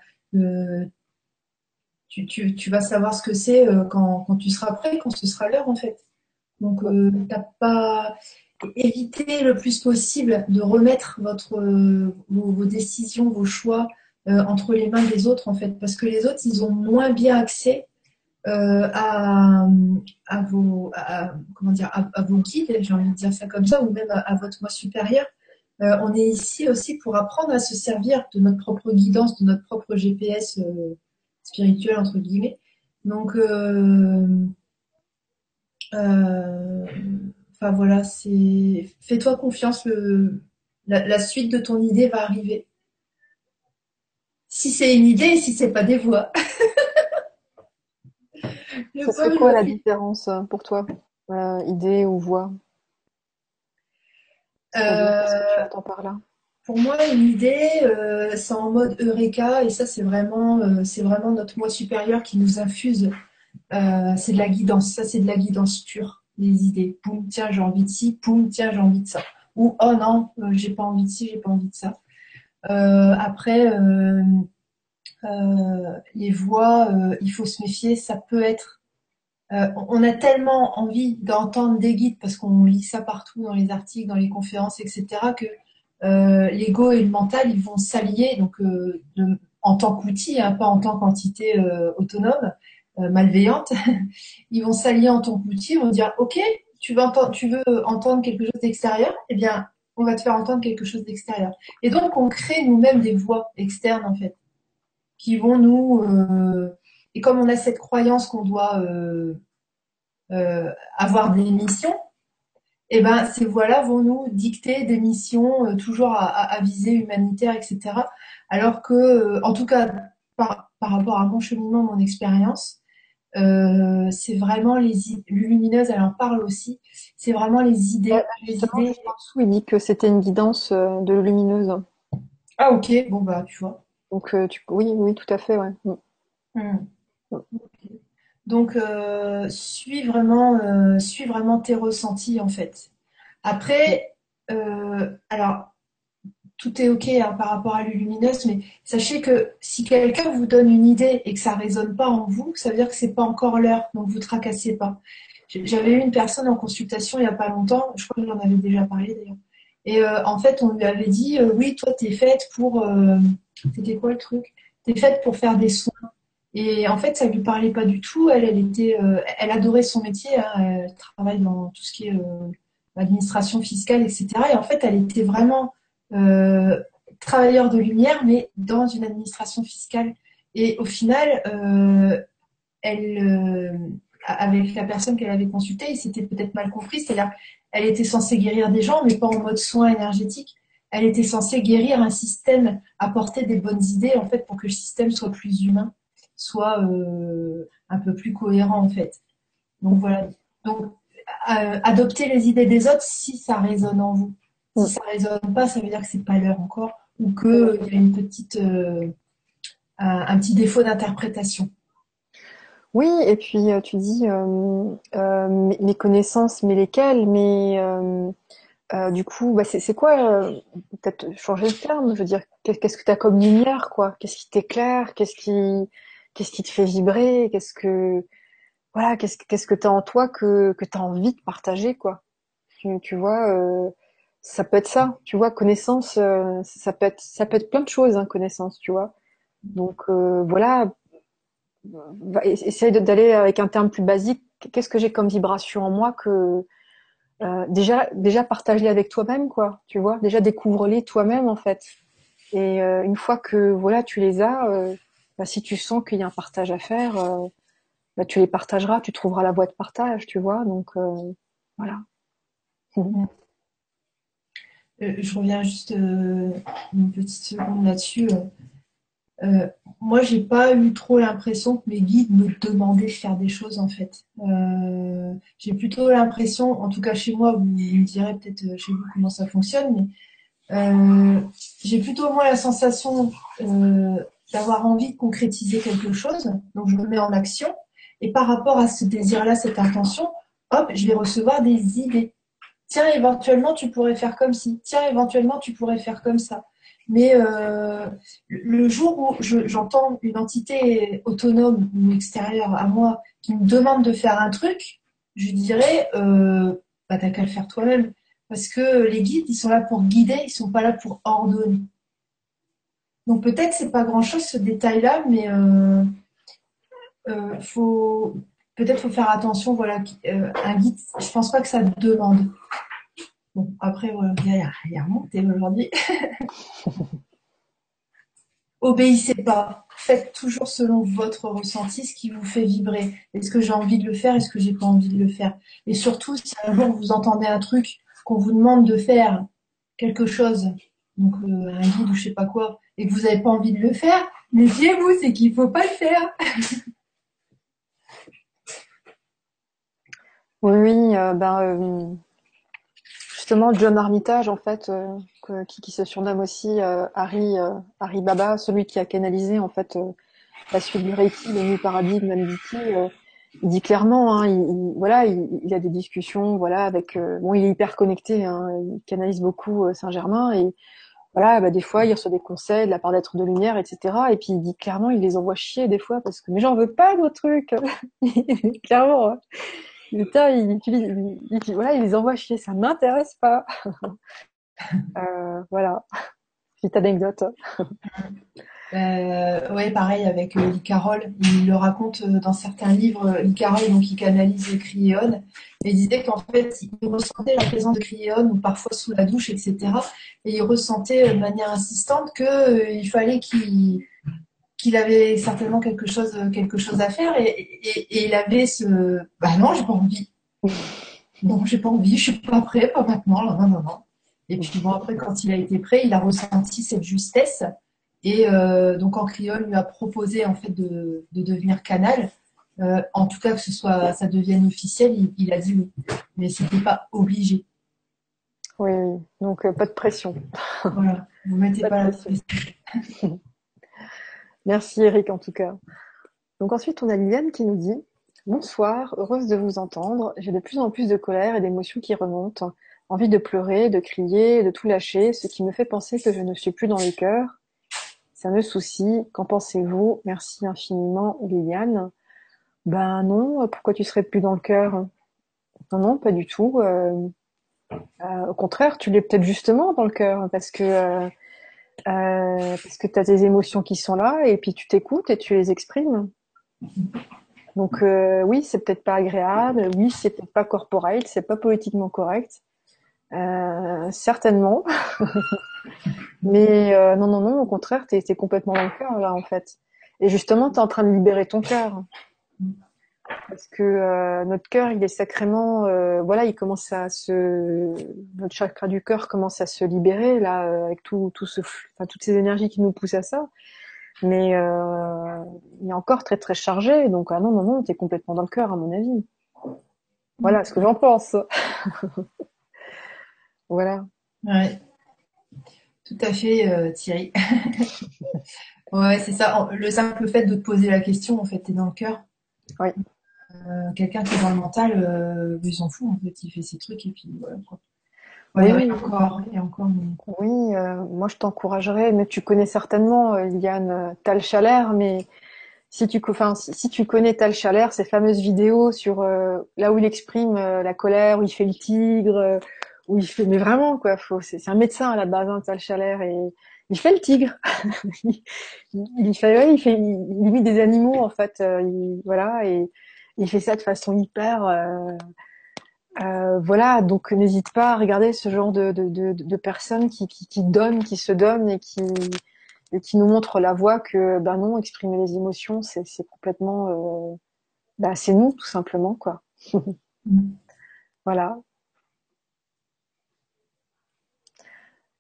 tu, vas savoir ce que c'est euh, quand, tu seras prêt, quand ce sera l'heure en fait. Donc euh, t'as pas éviter le plus possible de remettre votre euh, vos, décisions, vos choix entre les mains des autres en fait, parce que les autres ils ont moins bien accès à, vos comment dire à, vos guides, j'ai envie de dire ça comme ça, ou même à, votre moi supérieur. on est ici aussi pour apprendre à se servir de notre propre guidance, de notre propre GPS spirituel entre guillemets. Donc, euh, euh, enfin voilà, c'est fais-toi confiance, le, la, suite de ton idée va arriver. Si c'est une idée, si c'est pas des voix. [LAUGHS] Serait quoi la différence euh, pour toi, idée ou voix? Euh, tu par là pour moi, une idée, euh, c'est en mode Eureka, et ça, c'est vraiment, euh, c'est vraiment notre moi supérieur qui nous infuse. Euh, c'est de la guidance, ça, c'est de la guidance pure, les idées. Poum, tiens, j'ai envie de ci, poum, tiens, j'ai envie de ça. Ou, oh non, j'ai pas envie de ci, j'ai pas envie de ça. après, les voix, il faut se méfier, ça peut être. on a tellement envie d'entendre des guides parce qu'on lit ça partout dans les articles, dans les conférences, etc., que euh, l'ego et le mental, ils vont s'allier donc euh, en tant qu'outil, hein, pas en tant qu'entité euh, autonome, malveillante. [LAUGHS] ils vont s'allier en tant qu'outil, ils vont dire OK, tu veux entendre, quelque chose d'extérieur, eh bien, on va te faire entendre quelque chose d'extérieur. Et donc, on crée nous-mêmes des voix externes en fait, qui vont nous et comme on a cette croyance qu'on doit avoir des missions, eh ben ces voix-là vont nous dicter des missions euh, toujours à, visée humanitaire, etc. Alors que, euh, en tout cas, par, rapport à mon cheminement, mon expérience, euh, c'est vraiment les lumineuse, elle en parle aussi. C'est vraiment les idées. les idées... il dit que c'était une guidance euh, de lumineuse. Ah ok, bon bah tu vois. Donc tu... oui, oui, tout à fait, ouais. Mm. Hmm. Mm. Donc, euh, suis vraiment, euh, suis vraiment tes ressentis en fait. Après, euh, alors tout est ok hein, par rapport à l'ulumineuse, mais sachez que si quelqu'un vous donne une idée et que ça résonne pas en vous, ça veut dire que c'est pas encore l'heure, donc vous tracassez pas. J'avais eu une personne en consultation il y a pas longtemps, je crois que j'en avais déjà parlé d'ailleurs. Et euh, en fait, on lui avait dit, euh, oui, toi, tu es faite pour... Euh, c'était quoi le truc? Tu es faite pour faire des soins. Et en fait, ça lui parlait pas du tout. Elle, elle était, elle adorait son métier. Hein. Elle travaille dans tout ce qui est administration fiscale, etc. Et en fait, elle était vraiment travailleur de lumière, mais dans une administration fiscale. Et au final, elle, avec la personne qu'elle avait consultée, il s'était peut-être mal compris. C'est-à-dire, elle était censée guérir des gens, mais pas en mode soin énergétique. Elle était censée guérir un système, apporter des bonnes idées, en fait, pour que le système soit plus humain, soit euh, un peu plus cohérent, en fait. Donc voilà. Donc, euh, adopter les idées des autres si ça résonne en vous. Si ça résonne pas, ça veut dire que c'est pas l'heure encore, ou qu'il y a une petite, euh, un petit défaut d'interprétation. Oui, et puis euh, tu dis euh, euh, mes connaissances, mais lesquelles Mais du coup, bah, c'est quoi Peut-être changer le terme. Je veux dire, qu'est-ce que tu as comme lumière, quoi? Qu'est-ce qui t'éclaire? Qu'est-ce qui, qui te fait vibrer? Qu'est-ce que, voilà, qu'est-ce que t'as en toi que que t'as envie de partager, quoi? Tu vois, ça peut être ça. Tu vois, connaissance, ça peut être ça peut être plein de choses, hein, connaissance, tu vois. Donc voilà, essaye d'aller avec un terme plus basique. Qu'est-ce que j'ai comme vibration en moi que euh, déjà déjà partage-les avec toi-même quoi. Tu vois, déjà découvre-les toi-même en fait. Et euh, une fois que voilà tu les as, euh, bah, si tu sens qu'il y a un partage à faire, bah, tu les partageras, tu trouveras la voie de partage, tu vois. Donc voilà. Je reviens juste une petite seconde là-dessus. Euh, moi, j'ai pas eu trop l'impression que mes guides me demandaient de faire des choses en fait. Euh, j'ai plutôt l'impression, en tout cas chez moi, vous me direz peut-être euh, chez vous comment ça fonctionne, mais euh, j'ai plutôt moi la sensation euh, d'avoir envie de concrétiser quelque chose, donc je me mets en action, et par rapport à ce désir-là, cette intention, hop, je vais recevoir des idées. Tiens, éventuellement, tu pourrais faire comme ci. Tiens, éventuellement, tu pourrais faire comme ça. Mais euh, le jour où j'entends une entité autonome ou extérieure à moi qui me demande de faire un truc, je dirais, euh, bah, t'as qu'à le faire toi-même. Parce que les guides, ils sont là pour guider, ils sont pas là pour ordonner. Donc peut-être c'est pas grand-chose ce détail-là, mais euh, euh faut peut-être faut faire attention. Voilà, euh, un guide, je pense pas que ça demande. Bon, après, il y, a, y a aujourd'hui. [LAUGHS] Obéissez pas. Faites toujours selon votre ressenti ce qui vous fait vibrer. Est-ce que j'ai envie de le faire? Est-ce que j'ai pas envie de le faire? Et surtout, si un jour vous entendez un truc, qu'on vous demande de faire quelque chose, donc euh, un guide ou je sais pas quoi, et que vous n'avez pas envie de le faire, méfiez-vous, c'est qu'il faut pas le faire. [LAUGHS] oui, oui, euh, ben, euh, justement John Armitage en fait, euh, qui, se surnomme aussi Harry Baba, celui qui a canalisé en fait la suite du Reiki, le New Paradigme MDT. il dit clairement, hein, il, voilà, il, a des discussions, voilà, avec bon, il est hyper connecté, hein, il canalise beaucoup Saint-Germain et voilà, bah, des fois il reçoit des conseils de la part d'être de lumière, etc. Et puis il dit clairement, il les envoie chier des fois parce que mais j'en veux pas de vos trucs, [LAUGHS] clairement. Hein. Putain, il, il, il, voilà, il les envoie chier, ça m'intéresse pas. [LAUGHS] euh, voilà, petite anecdote. Euh, ouais, pareil avec euh, Carole, il le raconte euh, dans certains livres. Lee Carole, donc, il canalise Criéon, et il disait qu'en fait, il ressentait la présence de Criéon, ou parfois sous la douche, etc. Et il ressentait de manière insistante qu'il fallait qu'il qu'il avait certainement quelque chose, quelque chose à faire et, il avait ce bah non, j'ai pas envie. Non, j'ai pas envie, je suis pas prêt, pas maintenant, non, non, non. Et puis bon, après, quand il a été prêt, il a ressenti cette justesse. Et euh, donc, en Criol lui a proposé en fait de, devenir canal. Euh, en tout cas, que ce soit, ça devienne officiel, il, a dit oui. Mais c'était pas obligé. Oui, donc euh, pas de pression. Voilà, vous mettez pas, la pression. Merci Eric en tout cas. Donc ensuite on a Liliane qui nous dit Bonsoir, heureuse de vous entendre. J'ai de plus en plus de colère et d'émotions qui remontent. envie de pleurer, de crier, de tout lâcher, ce qui me fait penser que je ne suis plus dans le cœur. Ça me soucie. Qu'en pensez-vous? Merci infiniment, Liliane. Ben non, pourquoi tu serais plus dans le cœur? Non, non, pas du tout. Euh, euh, au contraire, tu l'es peut-être justement dans le cœur, parce que euh, parce que tu as tes émotions qui sont là, et puis tu t'écoutes et tu les exprimes. Donc oui, c'est peut-être pas agréable, oui, c'est peut-être pas corporel, c'est pas politiquement correct, euh, certainement. [LAUGHS] Mais euh, non, non, non, au contraire, tu es, complètement dans le cœur là en fait. Et justement, tu es en train de libérer ton cœur. Parce que euh, notre cœur, il est sacrément, voilà, il commence à se, notre chakra du cœur commence à se libérer là, avec tout, tout ce, enfin, toutes ces énergies qui nous poussent à ça. Mais il est encore très très chargé, donc ah non non non, t'es complètement dans le cœur à mon avis. Voilà ce que j'en pense. [LAUGHS] Voilà. Ouais. Tout à fait, euh, Thierry. [LAUGHS] ouais, c'est ça. Le simple fait de te poser la question, en fait, t'es dans le cœur. Oui. Euh, quelqu'un qui est dans le mental, euh, il s'en fout, en fait, il fait ses trucs et puis voilà. Quoi. oui, oui, encore, et encore. Oui, moi je t'encouragerais, mais tu connais certainement Yann Tal Chalère, mais si tu, enfin, si, tu connais Tal Chalère, ces fameuses vidéos sur là où il exprime la colère, où il fait le tigre, où il fait, mais vraiment quoi, faut, c'est un médecin à la base, hein, Tal Chalère, et il fait le tigre. [LAUGHS] il, fait, ouais, il fait, il, limite des animaux en fait, euh, il, voilà, et il fait ça de façon hyper, euh, euh, voilà. Donc n'hésite pas à regarder ce genre de, de, de, de personnes qui, qui, qui, donnent, qui se donnent et qui et qui nous montrent la voie que ben non, exprimer les émotions, c'est complètement, euh, bah, c'est nous tout simplement quoi. [LAUGHS] Voilà.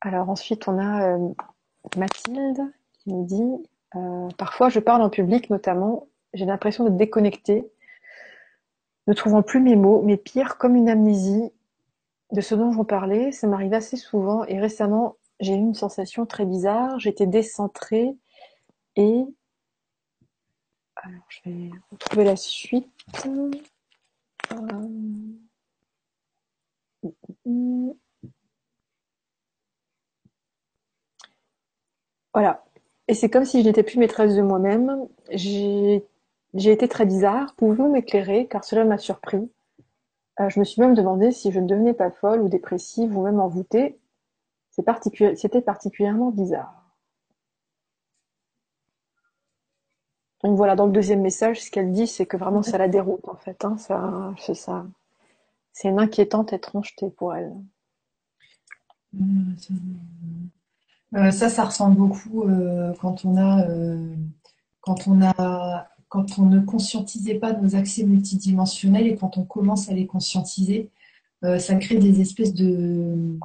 Alors ensuite, on a Mathilde qui nous dit Parfois, je parle en public, notamment, j'ai l'impression de déconnecter, ne trouvant plus mes mots, mais pire, comme une amnésie de ce dont je parlais. Ça m'arrive assez souvent et récemment, j'ai eu une sensation très bizarre. J'étais décentrée et. Alors, je vais retrouver la suite. Euh, Voilà. Et c'est comme si je n'étais plus maîtresse de moi-même. J'ai été très bizarre. Pouvez-vous m'éclairer? Car cela m'a surpris. Euh, je me suis même demandé si je ne devenais pas folle ou dépressive ou même envoûtée. C'était particulièrement bizarre. Donc voilà, dans le deuxième message, ce qu'elle dit, c'est que vraiment ça la déroute en fait. Hein, c'est ça. C'est une inquiétante étrangeté pour elle. Mmh, euh, ça, ça ressemble beaucoup euh, quand on a, euh, quand on a, quand on ne conscientisait pas nos accès multidimensionnels et quand on commence à les conscientiser, ça crée des espèces de,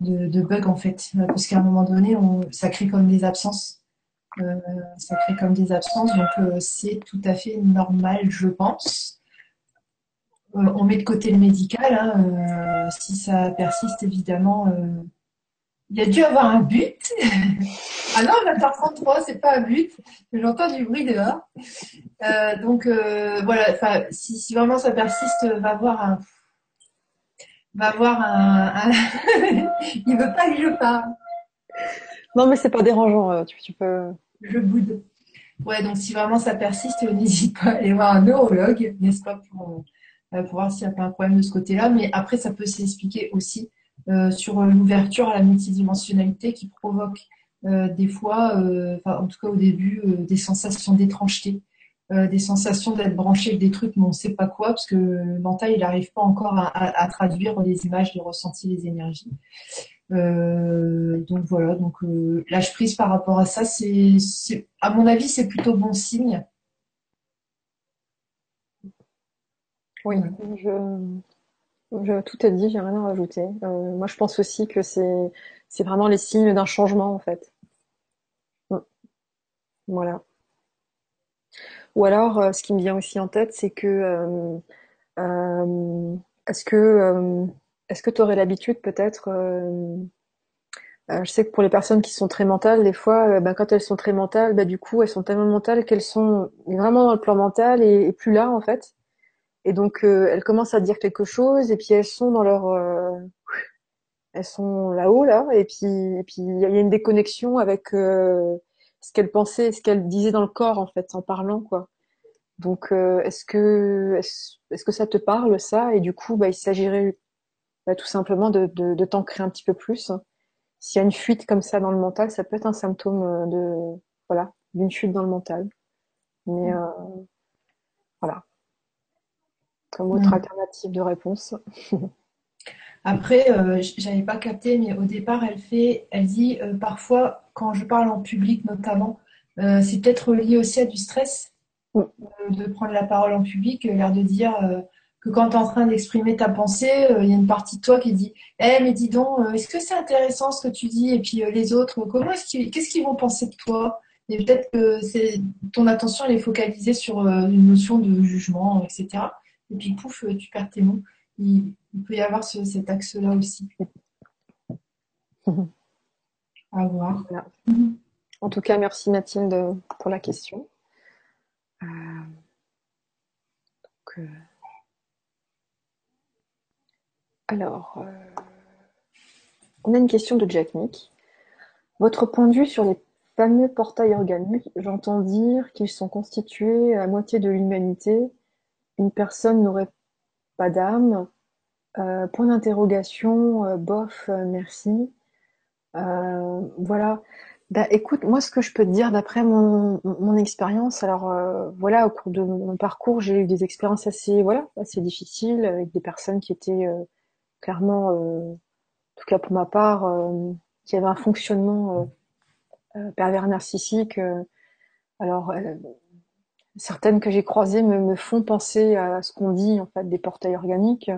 bugs en fait, parce qu'à un moment donné, on, ça crée comme des absences. ça crée comme des absences, donc c'est tout à fait normal, je pense. on met de côté le médical, hein, si ça persiste évidemment il a dû avoir un but. [LAUGHS] ah non, 20h33, c'est pas un but. J'entends du bruit dehors. Euh, donc euh, voilà, si, si vraiment ça persiste, va avoir un, va avoir un, [LAUGHS] il veut pas que je parle. Non, mais c'est pas dérangeant. Euh, tu, peux. Je boude. Ouais, donc si vraiment ça persiste, n'hésite pas à aller voir un neurologue, n'est-ce pas, pour, pour voir s'il n'y a pas un problème de ce côté-là. Mais après, ça peut s'expliquer aussi sur l'ouverture à la multidimensionnalité qui provoque euh, des fois, euh, en tout cas au début, des sensations d'étrangeté, des sensations d'être branché avec des trucs, mais on ne sait pas quoi, parce que le mental, il n'arrive pas encore à, traduire les images, les ressentis, les énergies. donc voilà, donc l'âge prise par rapport à ça, c'est, à mon avis, c'est plutôt bon signe. Oui, je, tout est dit, j'ai rien à rajouter. Euh, moi, je pense aussi que c'est vraiment les signes d'un changement en fait. Mm. Voilà. Ou alors, euh, ce qui me vient aussi en tête, c'est que euh, est-ce que est-ce que tu aurais l'habitude peut-être je sais que pour les personnes qui sont très mentales, des fois, ben, quand elles sont très mentales, ben, du coup, elles sont tellement mentales qu'elles sont vraiment dans le plan mental et plus là, en fait. Et donc euh, elles commencent à dire quelque chose et puis elles sont dans leur euh, elles sont là-haut là et puis et puis il y a une déconnexion avec euh, ce qu'elles pensaient, ce qu'elles disaient dans le corps en fait en parlant quoi. Donc est-ce que est-ce, que ça te parle ça? Et du coup bah il s'agirait bah, tout simplement de, de, de t'ancrer un petit peu plus. S'il y a une fuite comme ça dans le mental, ça peut être un symptôme de voilà d'une fuite dans le mental. Mais mmh. voilà comme autre mm. alternative de réponse. [LAUGHS] Après, euh, j'avais pas capté, mais au départ, elle fait, elle dit euh, parfois quand je parle en public, notamment, euh, c'est peut-être lié aussi à du stress mm. de prendre la parole en public, l'air de dire que quand tu es en train d'exprimer ta pensée, il y a une partie de toi qui dit Eh, mais dis donc, est-ce que c'est intéressant ce que tu dis? Et puis les autres, comment est-ce qu'ils, qu'est-ce qu'ils vont penser de toi? Et peut-être que c'est ton attention elle est focalisée sur une notion de jugement, etc et puis pouf, euh, tu perds tes mots. Il, peut y avoir cet axe-là aussi. [LAUGHS] À voir. En tout cas, merci Mathilde pour la question. Euh, euh, alors, on a une question de Jack Nick. Votre point de vue sur les fameux portails organiques, j'entends dire qu'ils sont constitués à moitié de l'humanité une personne n'aurait pas d'âme euh, Point d'interrogation, euh, bof, euh, merci. voilà. Bah, écoute, moi, ce que je peux te dire d'après mon, mon expérience, alors voilà, au cours de mon parcours, j'ai eu des expériences assez, voilà, assez difficiles avec des personnes qui étaient clairement, en tout cas pour ma part, qui avaient un fonctionnement pervers narcissique. alors, certaines que j'ai croisées me, font penser à ce qu'on dit en fait des portails organiques.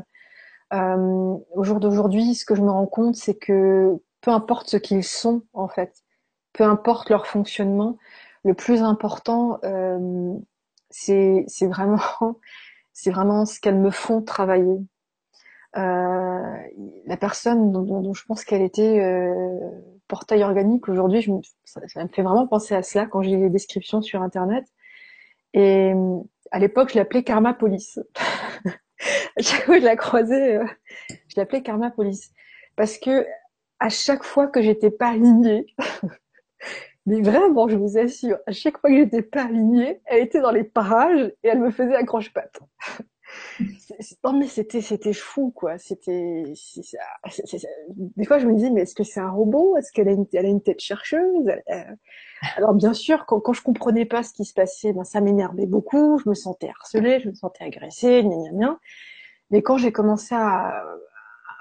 Euh, au jour d'aujourd'hui, ce que je me rends compte, c'est que peu importe ce qu'ils sont en fait, peu importe leur fonctionnement, le plus important, euh, c'est vraiment, [LAUGHS] c'est vraiment ce qu'elles me font travailler. Euh, la personne dont, dont, je pense qu'elle était euh, portail organique aujourd'hui, ça, ça, me fait vraiment penser à cela quand j'ai les descriptions sur internet. Et euh, à l'époque, je l'appelais Karma Police. [LAUGHS] chaque fois que je la croisais, euh, je l'appelais Karma Police. Parce que à chaque fois que j'étais pas alignée, [LAUGHS] mais vraiment, je vous assure, à chaque fois que j'étais pas alignée, elle était dans les parages et elle me faisait accroche-patte. Non mais c'était c'était fou quoi. C'était des fois je me dis mais est-ce que c'est un robot? Est-ce qu'elle a une a une tête chercheuse? Alors bien sûr quand, quand je comprenais pas ce qui se passait, ben ça m'énervait beaucoup. Je me sentais harcelée, je me sentais agressée, gna gna gna. Mais quand j'ai commencé à,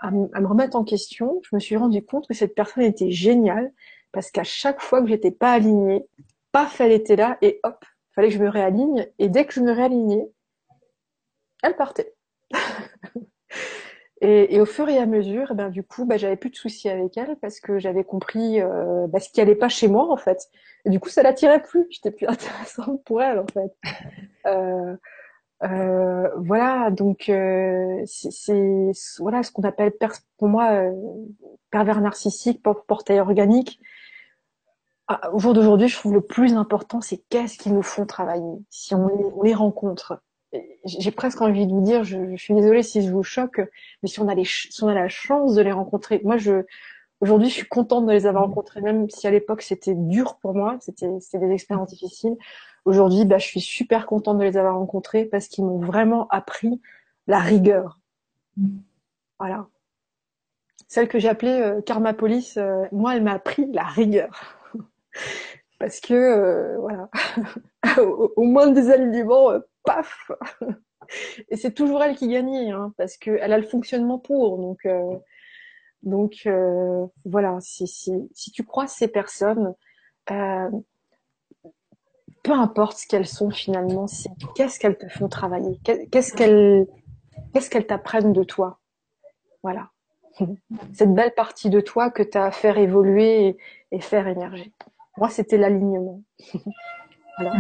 à, me remettre en question, je me suis rendu compte que cette personne était géniale parce qu'à chaque fois que j'étais pas alignée, paf elle était là et hop fallait que je me réaligne et dès que je me réalignais elle partait. [LAUGHS] et, au fur et à mesure, eh ben, du coup, bah, j'avais plus de soucis avec elle parce que j'avais compris euh, bah, ce qui allait pas chez moi en fait. Et du coup, ça l'attirait plus. J'étais plus [LAUGHS] intéressante pour elle en fait. Euh, euh, voilà, donc c'est voilà ce qu'on appelle pour moi pervers narcissique, portail organique. Ah, au jour d'aujourd'hui, je trouve le plus important, c'est qu'est-ce qu'ils nous font travailler? Si on les rencontre, j'ai presque envie de vous dire, je, suis désolée si je vous choque, mais si on a les, si on a la chance de les rencontrer, moi je, aujourd'hui, je suis contente de les avoir rencontrés, même si à l'époque c'était dur pour moi, c'était, des expériences difficiles. Aujourd'hui, bah, je suis super contente de les avoir rencontrés parce qu'ils m'ont vraiment appris la rigueur. Voilà. Celle que j'ai appelée euh, Karma Police, euh, moi, elle m'a appris la rigueur. [LAUGHS] parce que, euh, voilà, [LAUGHS] au, au, moins des alignements, paf [LAUGHS] Et c'est toujours elle qui gagnait, hein, parce qu'elle a le fonctionnement pour. Donc, euh, donc euh, voilà, si, si, si, tu crois ces personnes, euh, peu importe ce qu'elles sont finalement, qu'est-ce qu'elles te font travailler, qu'est-ce qu'elles qu'est-ce qu'elles t'apprennent de toi. Voilà. [LAUGHS] Cette belle partie de toi que tu as à faire évoluer et, et faire émerger. Moi, c'était l'alignement. [LAUGHS] voilà.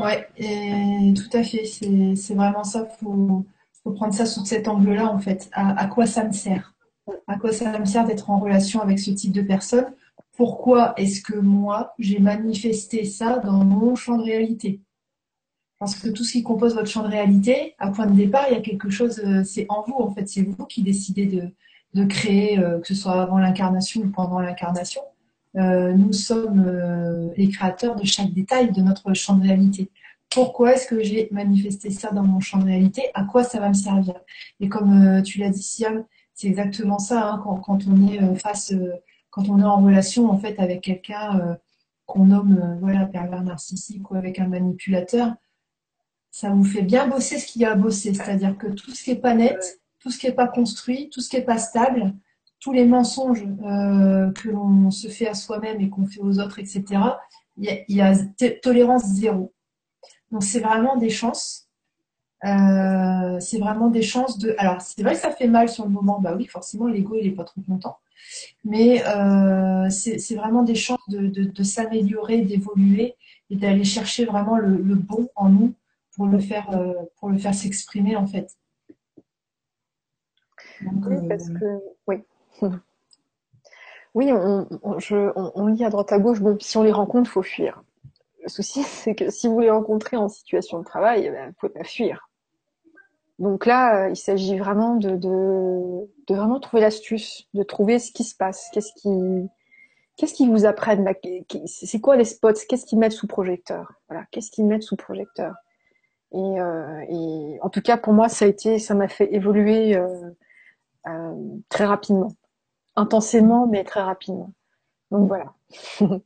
Ouais, et tout à fait. C'est vraiment ça. Faut, faut prendre ça sous cet angle-là, en fait. À, quoi ça me sert? À quoi ça me sert d'être en relation avec ce type de personne? Pourquoi est-ce que moi, j'ai manifesté ça dans mon champ de réalité? Parce que tout ce qui compose votre champ de réalité, à point de départ, il y a quelque chose, c'est en vous, en fait. C'est vous qui décidez de, de créer, que ce soit avant l'incarnation ou pendant l'incarnation. Nous sommes les créateurs de chaque détail de notre champ de réalité. Pourquoi est-ce que j'ai manifesté ça dans mon champ de réalité, à quoi ça va me servir? Et comme euh, tu l'as dit, Siam, c'est exactement ça, hein, quand, on est euh, face, euh, quand on est en relation en fait avec quelqu'un qu'on nomme voilà pervers narcissique ou avec un manipulateur, ça vous fait bien bosser ce qu'il y a à bosser, c'est-à-dire que tout ce qui est pas net, tout ce qui est pas construit, tout ce qui est pas stable, tous les mensonges que l'on se fait à soi-même et qu'on fait aux autres, etc. Il y a tolérance zéro. Donc c'est vraiment des chances. Euh, c'est vraiment des chances de. Alors c'est vrai que ça fait mal sur le moment, bah oui, forcément l'ego il est pas trop content. Mais euh, c'est vraiment des chances de, s'améliorer, d'évoluer et d'aller chercher vraiment le, bon en nous pour le faire euh, pour le faire s'exprimer en fait. oui, parce que oui. [LAUGHS] Oui, on, lit à droite à gauche. Bon, si on les rencontre, faut fuir le souci, [LAUGHS] c'est que si vous les rencontrez en situation de travail, eh ben, vous pas fuir. Donc là, euh, il s'agit vraiment de, vraiment trouver l'astuce, de trouver ce qui se passe, qu'est-ce qui, qu'est-ce qu'ils vous apprennent c'est quoi les spots, qu'est-ce qu'ils mettent sous projecteur, voilà, qu'est-ce qu'ils mettent sous projecteur? Et, euh, en tout cas pour moi, ça a été, ça m'a fait évoluer euh, très rapidement, intensément, mais très rapidement. Donc voilà. [LAUGHS]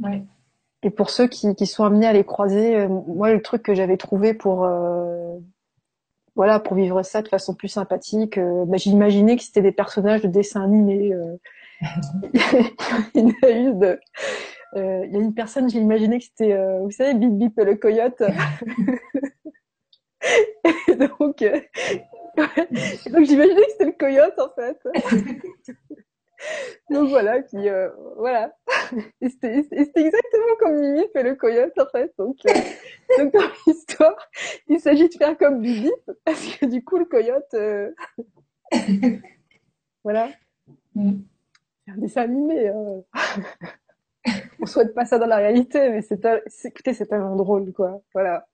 ouais. Et pour ceux qui, qui, sont amenés à les croiser, euh, moi le truc que j'avais trouvé pour euh, voilà pour vivre ça de façon plus sympathique, euh, bah, j'imaginais que c'était des personnages de dessins animés. [LAUGHS] Il y a une, il y a une personne, j'ai imaginé que c'était, vous savez, Bip Bip le coyote. [LAUGHS] et donc, donc j'imaginais que c'était le coyote en fait. [LAUGHS] Donc voilà, puis euh, voilà. Et c'était exactement comme Mimi fait le coyote en fait. Donc, euh, donc dans l'histoire, il s'agit de faire comme Bibi, parce que du coup le coyote, euh... voilà. Mm. C'est un dessin animé. Hein. On souhaite pas ça dans la réalité, mais c'est écoutez, c'est tellement drôle quoi. Voilà.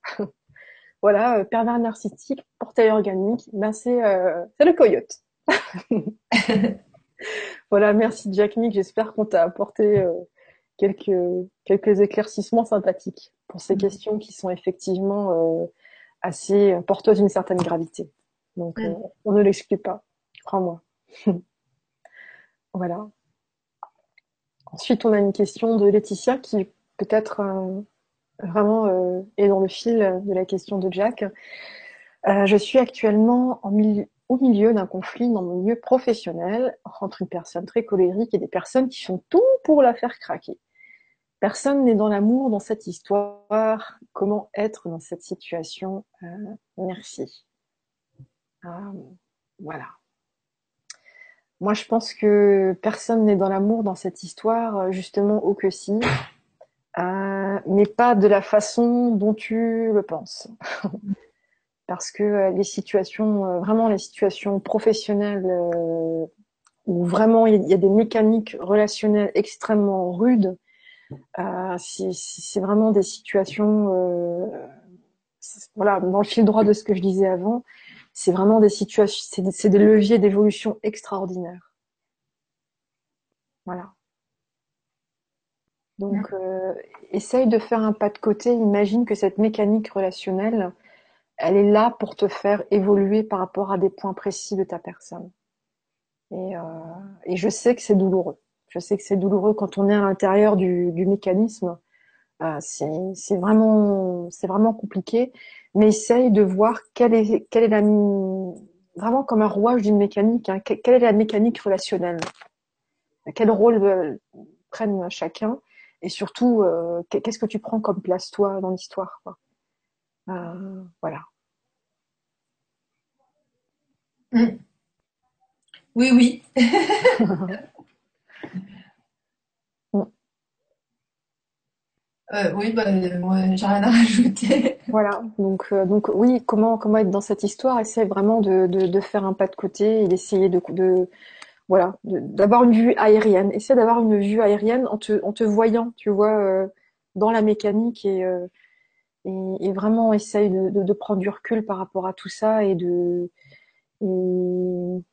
voilà, pervers narcissique, organique, ben c'est euh, le coyote. [LAUGHS] voilà, merci Jack Nick. J'espère qu'on t'a apporté euh, quelques, quelques éclaircissements sympathiques pour ces mm. questions qui sont effectivement euh, assez porteuses d'une certaine gravité. Donc, mm. on ne l'exclut pas, crois-moi. [LAUGHS] voilà. Ensuite, on a une question de Laetitia qui peut-être vraiment est dans le fil de la question de Jack. Je suis actuellement au milieu d'un conflit dans mon milieu professionnel entre une personne très colérique et des personnes qui font tout pour la faire craquer. Personne n'est dans l'amour dans cette histoire. Comment être dans cette situation euh, Merci. Euh, voilà. Moi, je pense que personne n'est dans l'amour dans cette histoire, justement, au que si, euh, mais pas de la façon dont tu le penses. [LAUGHS] parce que euh, les situations, euh, vraiment les situations professionnelles euh, où vraiment il y a des mécaniques relationnelles extrêmement rudes, c'est vraiment des situations, voilà, dans le fil droit de ce que je disais avant, c'est vraiment des situations, c'est des, leviers d'évolution extraordinaires. Voilà. Donc, essaye de faire un pas de côté. Imagine que cette mécanique relationnelle, elle est là pour te faire évoluer par rapport à des points précis de ta personne. Et, euh, je sais que c'est douloureux. Je sais que c'est douloureux quand on est à l'intérieur du, mécanisme. Euh, c'est vraiment, c'est vraiment compliqué. Mais essaye de voir quelle est, quelle est la, vraiment comme un rouage d'une mécanique. Hein, quelle est la mécanique relationnelle? Quel rôle euh, prennent chacun? Et surtout, qu'est-ce que tu prends comme place toi dans l'histoire euh, voilà. Mm. Oui, oui. [LAUGHS] Euh, oui, bah, moi, j'ai rien à [LAUGHS] rajouter. Voilà, donc, euh, donc oui, comment, comment être dans cette histoire? Essaye vraiment de, de, faire un pas de côté et d'essayer de, de voilà, d'avoir une vue aérienne. Essaye d'avoir une vue aérienne en te, en te voyant, tu vois, dans la mécanique et et, vraiment essaye de, prendre du recul par rapport à tout ça et de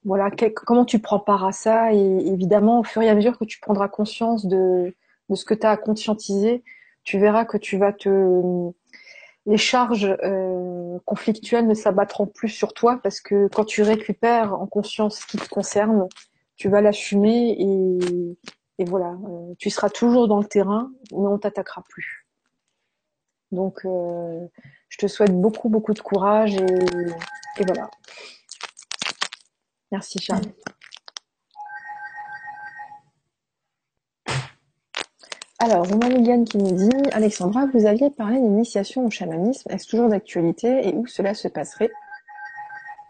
voilà comment tu prends part à ça et évidemment au fur et à mesure que tu prendras conscience de, ce que tu as à conscientiser tu verras que tu vas te les charges euh, conflictuelles ne s'abattront plus sur toi parce que quand tu récupères en conscience ce qui te concerne, tu vas l'assumer et, et voilà, euh, tu seras toujours dans le terrain, mais on t'attaquera plus. Donc, euh, je te souhaite beaucoup, beaucoup de courage et, voilà. Merci Charles. Alors, Liliane qui nous dit Alexandra, vous aviez parlé d'initiation au chamanisme. Est-ce toujours d'actualité et où cela se passerait?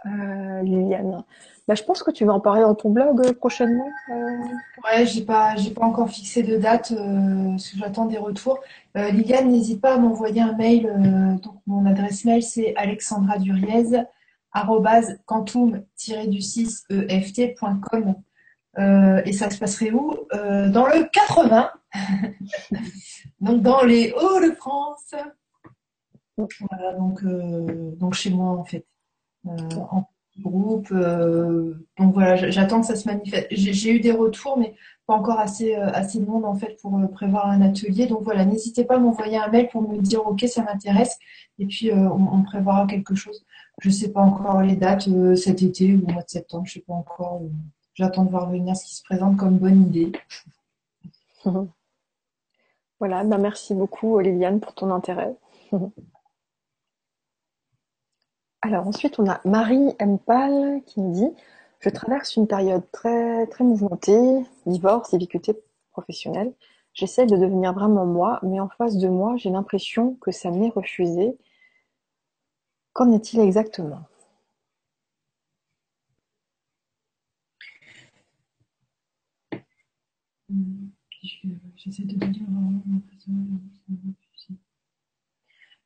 Euh, Liliane. Bah, je pense que tu vas en parler dans ton blog euh, prochainement. Euh. Ouais, j'ai pas, j'ai pas encore fixé de date, parce que j'attends des retours. Liliane, n'hésite pas à m'envoyer un mail. donc mon adresse mail c'est alexandraduriez du 6 eftcom et ça se passerait où? Dans le 80. [LAUGHS] donc dans les Hauts-de-France. Voilà, donc, euh, donc chez moi en fait. Euh, en groupe. Euh, donc voilà, j'attends que ça se manifeste. J'ai eu des retours, mais pas encore assez, assez de monde en fait pour prévoir un atelier. Donc voilà, n'hésitez pas à m'envoyer un mail pour me dire ok, ça m'intéresse. Et puis on, prévoira quelque chose. Je sais pas encore les dates cet été ou au mois de septembre, je sais pas encore. J'attends de voir venir ce qui se présente comme bonne idée. [LAUGHS] Voilà, ben merci beaucoup Oliviane pour ton intérêt. [LAUGHS] Alors ensuite on a Marie Mpal qui nous dit Je traverse une période très très mouvementée, divorce, difficultés professionnelles. J'essaie de devenir vraiment moi, mais en face de moi, j'ai l'impression que ça m'est refusé. Qu'en est-il exactement? Hmm j'essaie de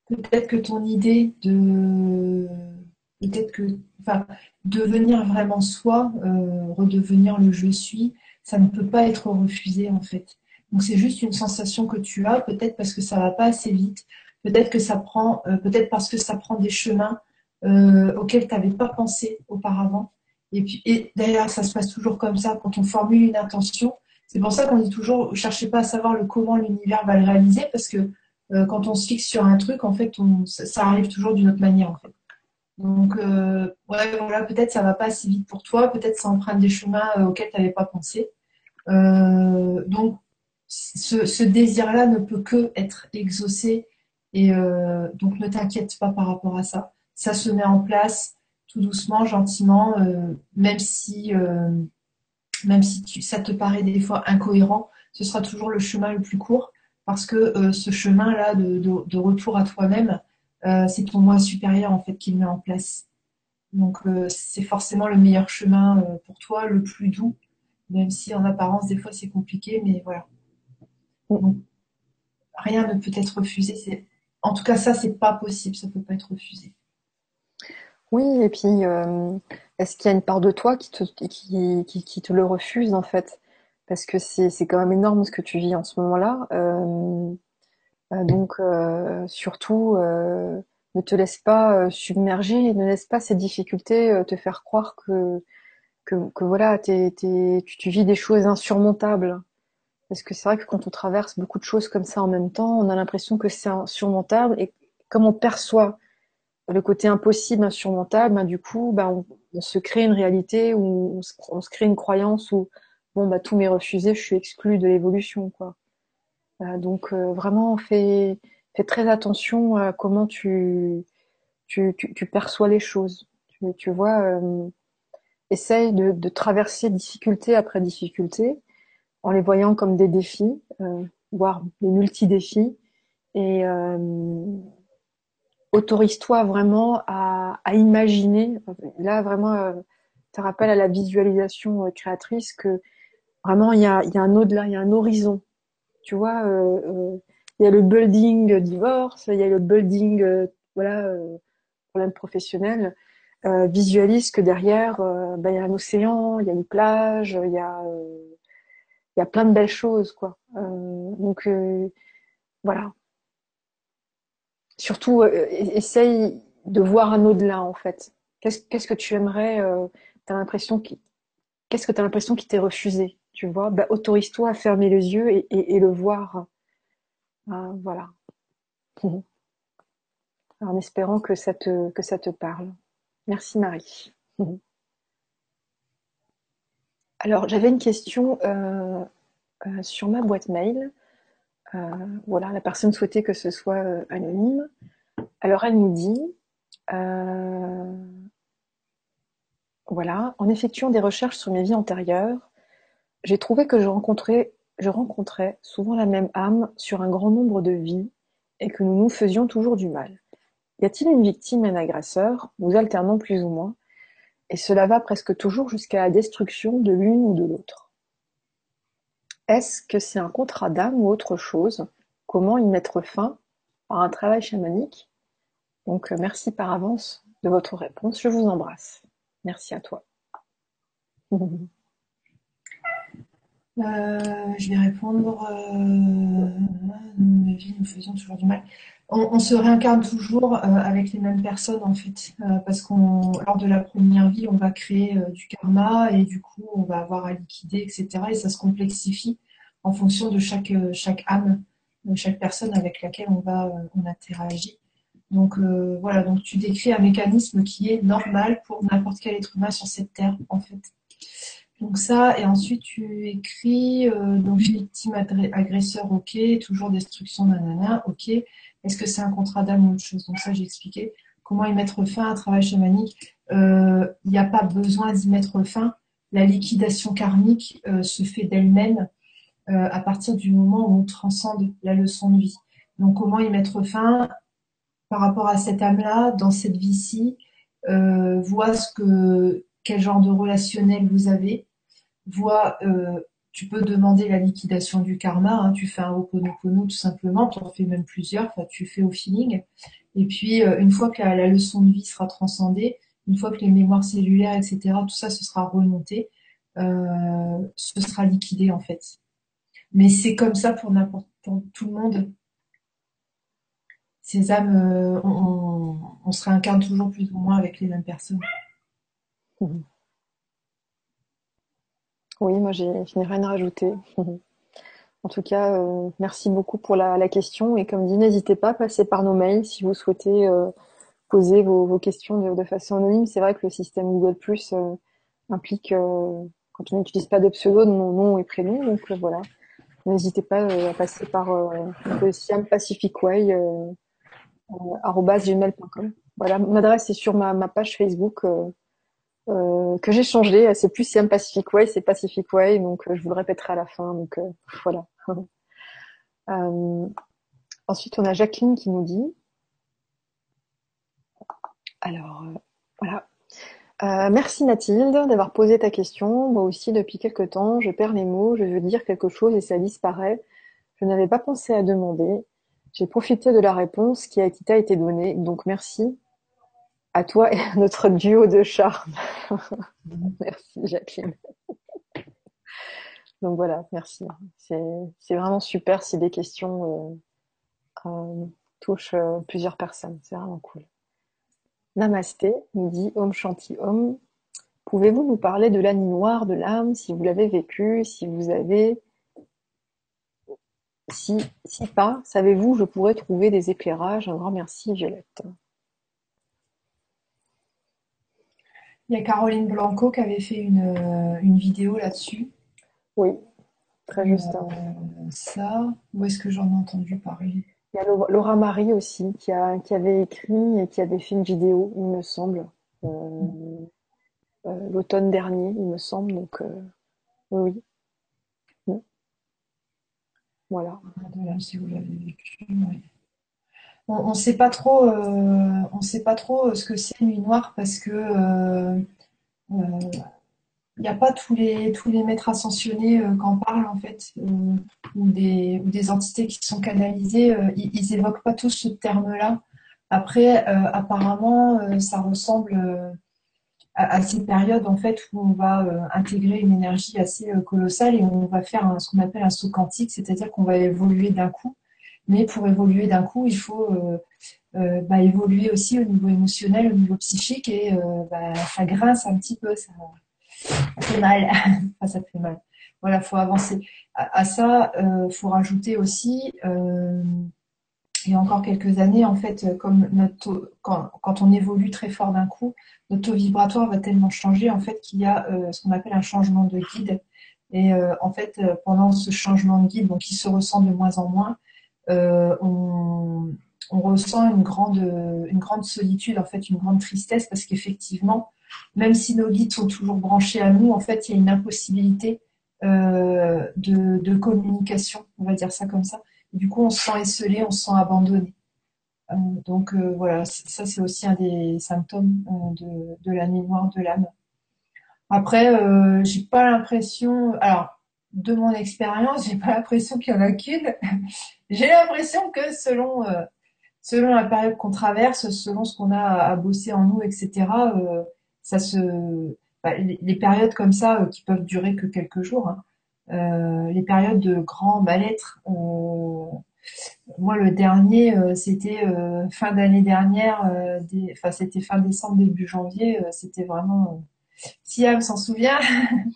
Peut-être que ton idée de peut-être que enfin devenir vraiment soi, euh, redevenir le je suis, ça ne peut pas être refusé en fait. Donc c'est juste une sensation que tu as, peut-être parce que ça va pas assez vite, peut-être que ça prend, euh, peut-être parce que ça prend des chemins euh, auxquels tu n'avais pas pensé auparavant. Et puis et d'ailleurs ça se passe toujours comme ça quand on formule une intention, c'est pour ça qu'on dit toujours, cherchez pas à savoir le comment l'univers va le réaliser, parce que euh, quand on se fixe sur un truc, en fait, ça, arrive toujours d'une autre manière, en fait. Donc, euh, ouais, voilà, peut-être ça va pas assez vite pour toi, peut-être ça emprunte des chemins euh, auxquels tu n'avais pas pensé. donc, ce, désir-là ne peut que être exaucé, et donc ne t'inquiète pas par rapport à ça. Ça se met en place tout doucement, gentiment, même si même si ça te paraît des fois incohérent, ce sera toujours le chemin le plus court parce que euh, ce chemin-là de, retour à toi-même, euh, c'est ton moi supérieur en fait qui le met en place. Donc euh, c'est forcément le meilleur chemin pour toi, le plus doux, même si en apparence des fois c'est compliqué, mais voilà. rien ne peut être refusé. En tout cas ça c'est pas possible, ça peut pas être refusé. Oui, et puis est-ce qu'il y a une part de toi qui te, qui, qui, te le refuse en fait? Parce que c'est, quand même énorme ce que tu vis en ce moment-là. Euh, euh, donc euh, surtout, ne te laisse pas submerger ne laisse pas ces difficultés te faire croire que, voilà, tu, vis des choses insurmontables. Parce que c'est vrai que quand on traverse beaucoup de choses comme ça en même temps, on a l'impression que c'est insurmontable et comme on perçoit le côté impossible, insurmontable, ben, du coup, ben, on, se crée une réalité où on se, crée une croyance où bon bah tout m'est refusé, je suis exclu de l'évolution quoi. Euh, donc euh, vraiment fais, fais très attention à comment tu tu, tu, perçois les choses. Tu, tu vois, euh, essaye de, traverser difficulté après difficulté en les voyant comme des défis, voire des multi-défis et autorise-toi vraiment à, imaginer. Là, vraiment, euh, te rappelle à la visualisation créatrice que vraiment il y a, y a un au-delà, il y a un horizon. Tu vois, euh, euh il y a le building divorce, il y a le building voilà problème professionnel. visualise que derrière, ben, il y a un océan, il y a une plage, il y a il y a plein de belles choses quoi. donc voilà, surtout, essaye de voir un au-delà, en fait. Qu'est-ce que tu aimerais, t'as l'impression qu'est-ce que tu as l'impression qu'il t'est refusé, tu vois bah, Autorise-toi à fermer les yeux et, le voir. voilà. [LAUGHS] en espérant que ça te, que ça te parle. Merci Marie. [LAUGHS] Alors, j'avais une question euh, euh, sur ma boîte mail. Euh, voilà, la personne souhaitait que ce soit anonyme. Alors, elle nous dit, voilà, en effectuant des recherches sur mes vies antérieures, j'ai trouvé que je rencontrais, souvent la même âme sur un grand nombre de vies et que nous nous faisions toujours du mal. Y a-t-il une victime et un agresseur, nous alternons plus ou moins, et cela va presque toujours jusqu'à la destruction de l'une ou de l'autre? Est-ce que c'est un contrat d'âme ou autre chose? Comment y mettre fin par un travail chamanique? Donc euh, merci par avance de votre réponse. Je vous embrasse. Merci à toi. [LAUGHS] Euh, je vais répondre. Euh, nous faisions toujours du mal on, se réincarne toujours euh, avec les mêmes personnes en fait, parce qu'on lors de la première vie, on va créer du karma et du coup, on va avoir à liquider, etc. Et ça se complexifie en fonction de chaque chaque âme, de chaque personne avec laquelle on va on interagit. Donc voilà, donc tu décris un mécanisme qui est normal pour n'importe quel être humain sur cette terre en fait. Donc ça, et ensuite tu écris donc victime agresseur, ok, toujours destruction, nanana, ok. Est-ce que c'est un contrat d'âme ou autre chose? Donc ça, j'ai expliqué. Comment y mettre fin à un travail chamanique? Euh, Il n'y a pas besoin d'y mettre fin. La liquidation karmique euh, se fait d'elle-même euh, à partir du moment où on transcende la leçon de vie. Donc comment y mettre fin par rapport à cette âme-là, dans cette vie-ci? Vois ce que, quel genre de relationnel vous avez. Vois tu peux demander la liquidation du karma, hein. tu fais un Ho'oponopono tout simplement, tu en fais même plusieurs, tu fais au feeling. Et puis, euh, une fois que la, leçon de vie sera transcendée, une fois que les mémoires cellulaires, etc., tout ça, ce sera remonté, euh, ce sera liquidé en fait. Mais c'est comme ça pour n'importe tout le monde. Ces âmes, euh, on, se réincarne toujours plus ou moins avec les mêmes personnes. Mmh. Oui, moi j'ai n'ai rien à rajouter. [LAUGHS] En tout cas, euh, merci beaucoup pour la, question et comme dit, n'hésitez pas à passer par nos mails si vous souhaitez euh, poser vos, questions de, façon anonyme. C'est vrai que le système Google Plus euh, implique quand on n'utilise pas de pseudo, nom, nom et prénom. Donc voilà, n'hésitez pas à passer par le Siam Pacific Way gmail.com. Voilà, mon adresse est sur ma, ma page Facebook. Euh, que j'ai changé. C'est plus Siam Pacific Way, c'est Pacific Way, donc euh, je vous le répéterai à la fin. Donc euh, voilà. [LAUGHS] ensuite, on a Jacqueline qui nous dit. Alors voilà. merci Mathilde d'avoir posé ta question. Moi aussi, depuis quelque temps, je perds les mots, je veux dire quelque chose et ça disparaît. Je n'avais pas pensé à demander. J'ai profité de la réponse qui a, été donnée, donc merci à toi et à notre duo de charme. [LAUGHS] merci Jacqueline. Donc voilà, merci. C'est vraiment super si des questions euh, touchent euh, plusieurs personnes. C'est vraiment cool. Namasté nous dit Om Shanti Om. Pouvez-vous nous parler de l'année noire de l'âme, si vous l'avez vécu, si vous avez... Si pas, savez-vous, je pourrais trouver des éclairages? Un grand merci, Violette. Il y a Caroline Blanco qui avait fait une, euh, vidéo là-dessus. Oui, très juste. Euh, ça, où est-ce que j'en ai entendu parler? Il y a Laura Marie aussi qui, a, qui avait écrit et qui avait fait une vidéo, il me semble, euh, l'automne dernier, il me semble. Donc, oui. Voilà. Si vous l'avez vécu, oui on ne sait pas trop, euh, euh, ce que c'est nuit noire parce que il euh, n'y a pas tous les maîtres ascensionnés qui en parlent en fait ou des entités qui sont canalisées, ils, ils, évoquent pas tous ce terme-là. Après, apparemment, ça ressemble à, ces périodes en fait où on va intégrer une énergie assez colossale et on va faire ce qu'on appelle un saut quantique, c'est-à-dire qu'on va évoluer d'un coup mais pour évoluer d'un coup, il faut bah, évoluer aussi au niveau émotionnel, au niveau psychique, et bah, ça grince un petit peu, ça, fait mal. [LAUGHS] enfin, ça fait mal. Voilà, faut avancer. À, ça, il faut rajouter aussi il y a encore quelques années, en fait, comme notre quand, quand, on évolue très fort d'un coup, notre taux vibratoire va tellement changer en fait qu'il y a euh, ce qu'on appelle un changement de guide. Et euh, en fait, euh, pendant ce changement de guide, donc qui se ressent de moins en moins, on, on, ressent une grande, solitude, en fait, une grande tristesse, parce qu'effectivement, même si nos guides sont toujours branchés à nous, en fait, il y a une impossibilité de, de communication, on va dire ça comme ça. Du coup, on se sent esselé, on se sent abandonné. Euh, donc euh, voilà, ça c'est aussi un des symptômes euh, de, la noire de l'âme. Après, j'ai pas l'impression, alors de mon expérience, j'ai pas l'impression qu'il y en a qu'une. J'ai l'impression que selon selon la période qu'on traverse, selon ce qu'on a à bosser en nous, etc. ça se, bah, les, périodes comme ça qui peuvent durer que quelques jours. Hein, euh, les périodes de grand mal-être. Euh, moi, le dernier, euh, c'était fin d'année dernière, enfin c'était fin décembre, début janvier, c'était vraiment Siam s'en souvient.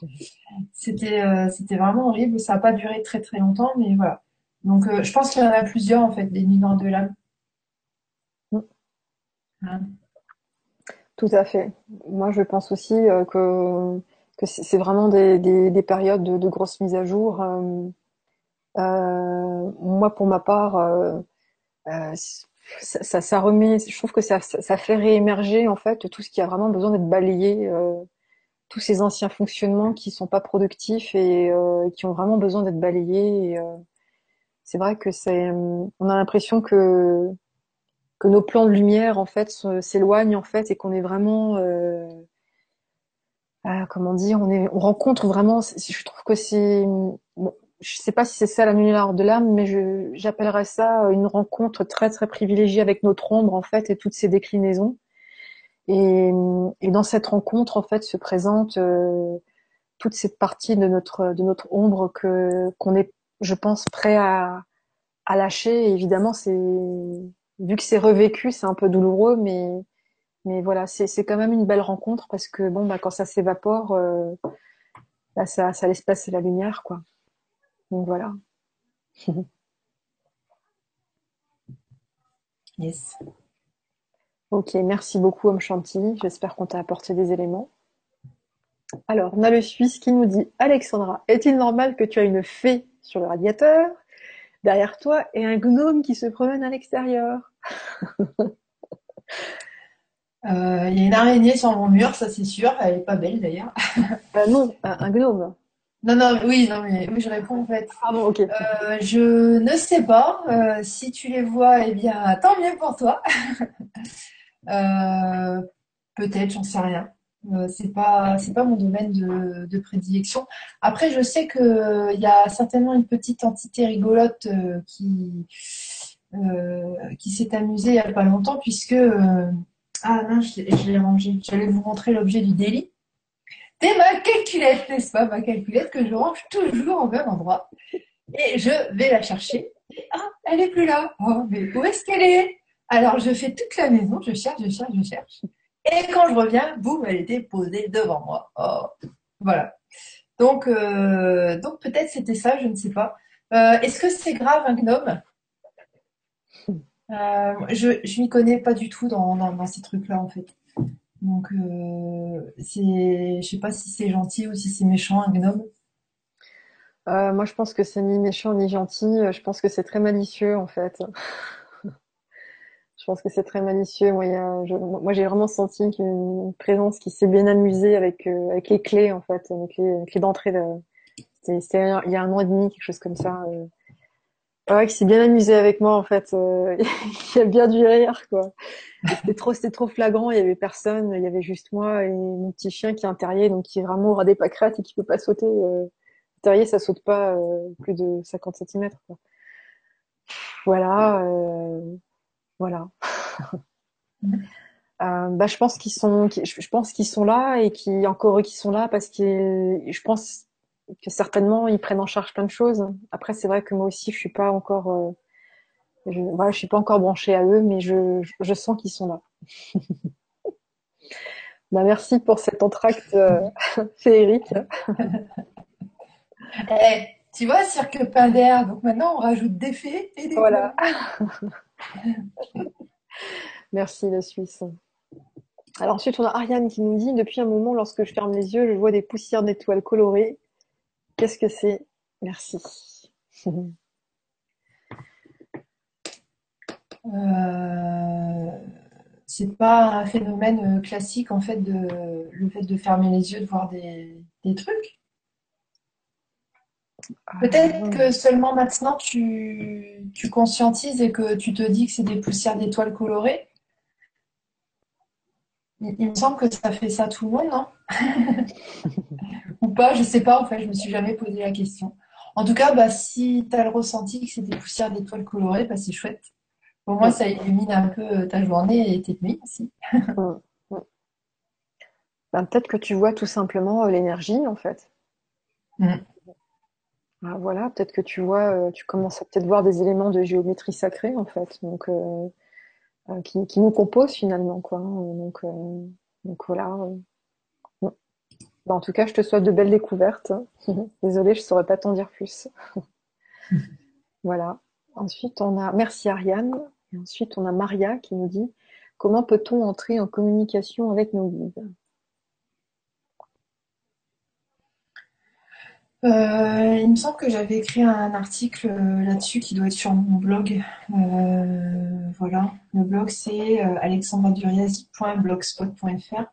[LAUGHS] c'était c'était vraiment horrible. Ça n'a pas duré très très longtemps, mais voilà. Donc je pense qu'il y en a plusieurs en fait, des nuits de l'âme. Mm. Tout à fait. Moi je pense aussi que que c'est vraiment des, des, des, périodes de, de grosses mises à jour. Euh, euh, moi, pour ma part, euh, euh ça, ça, remet, je trouve que ça, ça fait réémerger en fait tout ce qui a vraiment besoin d'être balayé, euh, tous ces anciens fonctionnements qui sont pas productifs et qui ont vraiment besoin d'être balayés. C'est vrai que c'est, on a l'impression que que nos plans de lumière en fait s'éloignent en fait et qu'on est vraiment euh, comment dire, on, est, on rencontre vraiment, je trouve que c'est, bon, je sais pas si c'est ça la nuit de l'âme, mais je, j'appellerais ça une rencontre très très privilégiée avec notre ombre en fait et toutes ses déclinaisons. Et, et dans cette rencontre en fait se présente euh, toute cette partie de notre de notre ombre que qu'on est, je pense, prêt à, à lâcher. Et évidemment, c'est vu que c'est revécu, c'est un peu douloureux, mais mais voilà, c'est quand même une belle rencontre parce que bon, bah, quand ça s'évapore, euh, bah, ça, ça laisse passer la lumière, quoi. Donc voilà. [LAUGHS] yes. Ok, merci beaucoup, Homme Chantilly. J'espère qu'on t'a apporté des éléments. Alors, on a le Suisse qui nous dit Alexandra, est-il normal que tu aies une fée sur le radiateur derrière toi et un gnome qui se promène à l'extérieur [LAUGHS] Euh, il y a une araignée sur mon mur, ça c'est sûr. Elle est pas belle d'ailleurs. Euh, non, un gnome. Non, non, oui, non, mais oui, je réponds en fait. Ah bon, ok. Euh, je ne sais pas. si tu les vois, eh bien, tant mieux pour toi. [LAUGHS] Peut-être, j'en sais rien. C'est pas, c'est pas mon domaine de, prédilection. Après, je sais que il y a certainement une petite entité rigolote qui, qui s'est amusée il y a pas longtemps, puisque ah non, je l'ai rangé. J'allais vous montrer l'objet du délit. C'est ma calculette, n'est-ce pas? Ma calculette que je range toujours au même endroit. Et je vais la chercher. ah, elle est plus là. Oh, mais où est-ce qu'elle est? Alors, je fais toute la maison. Je cherche, je cherche, je cherche. Et quand je reviens, boum, elle était posée devant moi. Oh, voilà. Donc, euh, donc peut-être c'était ça, je ne sais pas. Euh, est-ce que c'est grave un gnome? Euh, je je m'y connais pas du tout dans, dans, ces trucs-là en fait. Donc c'est, je sais pas si c'est gentil ou si c'est méchant un gnome. Moi je pense que c'est ni méchant ni gentil. Je pense que c'est très malicieux en fait. Je pense que c'est très malicieux. Moi, moi j'ai vraiment senti y a une présence qui s'est bien amusée avec avec les clés en fait, les clés d'entrée. C'était il y a un an et demi, quelque chose comme ça. Ouais, qui s'est bien amusé avec moi en fait. Euh, [LAUGHS] il a bien dû rire quoi. C'était trop, c'était trop flagrant. Il y avait personne. Il y avait juste moi et mon petit chien qui est un terrier, donc qui est vraiment au ras des pâquerettes et qui peut pas sauter. Euh, terrier, ça saute pas euh, plus de 50 cm. Voilà, [LAUGHS] euh, voilà. bah, je pense qu'ils sont, je pense qu'ils sont là et qui encore eux qui sont là parce que je pense que certainement ils prennent en charge plein de choses. Après, c'est vrai que moi aussi, je suis pas encore, euh, Je, voilà, je suis pas encore branchée à eux, mais je, je sens qu'ils sont là. [LAUGHS] bah, merci pour cet entracte euh, [LAUGHS] féerique. Eh, tu vois, cirque plein d'air. Donc maintenant, on rajoute des fées et des Voilà. Merci, la Suisse. Alors ensuite, on a Ariane qui nous dit Depuis un moment, lorsque je ferme les yeux, je vois des poussières d'étoiles colorées. Qu'est-ce que c'est? Merci. [LAUGHS] Euh, c'est pas un phénomène classique en fait de le fait de fermer les yeux, de voir des, des trucs? Peut-être Ah, que seulement maintenant tu, tu conscientises et que tu te dis que c'est des poussières d'étoiles colorées. Il, il me semble que ça fait ça tout le monde, non? [LAUGHS] Ou pas, je sais pas, en fait, je me suis jamais posé la question. En tout cas, bah, si tu as le ressenti que c'est des poussières d'étoiles colorées, bah, c'est chouette. Pour moi, ça illumine un peu euh, ta journée et tes nuits aussi. mm, mm. Ben, peut-être que tu vois tout simplement euh, l'énergie en fait. Mm. Ah, voilà, peut-être que tu vois, euh, tu commences à peut-être voir des éléments de géométrie sacrée en fait, donc euh, euh, qui, qui nous composent finalement quoi. hein. Donc, donc voilà. Ben, en tout cas, je te souhaite de belles découvertes. [LAUGHS] Désolée, je saurais pas t'en dire plus. [LAUGHS] Voilà. Ensuite, on a merci Ariane. Et ensuite, on a Maria qui nous dit comment peut-on entrer en communication avec nos guides? Euh, il me semble que j'avais écrit un article euh, là-dessus qui doit être sur mon blog. Euh, voilà, le blog c'est alexandraduriasi.blogspot.fr.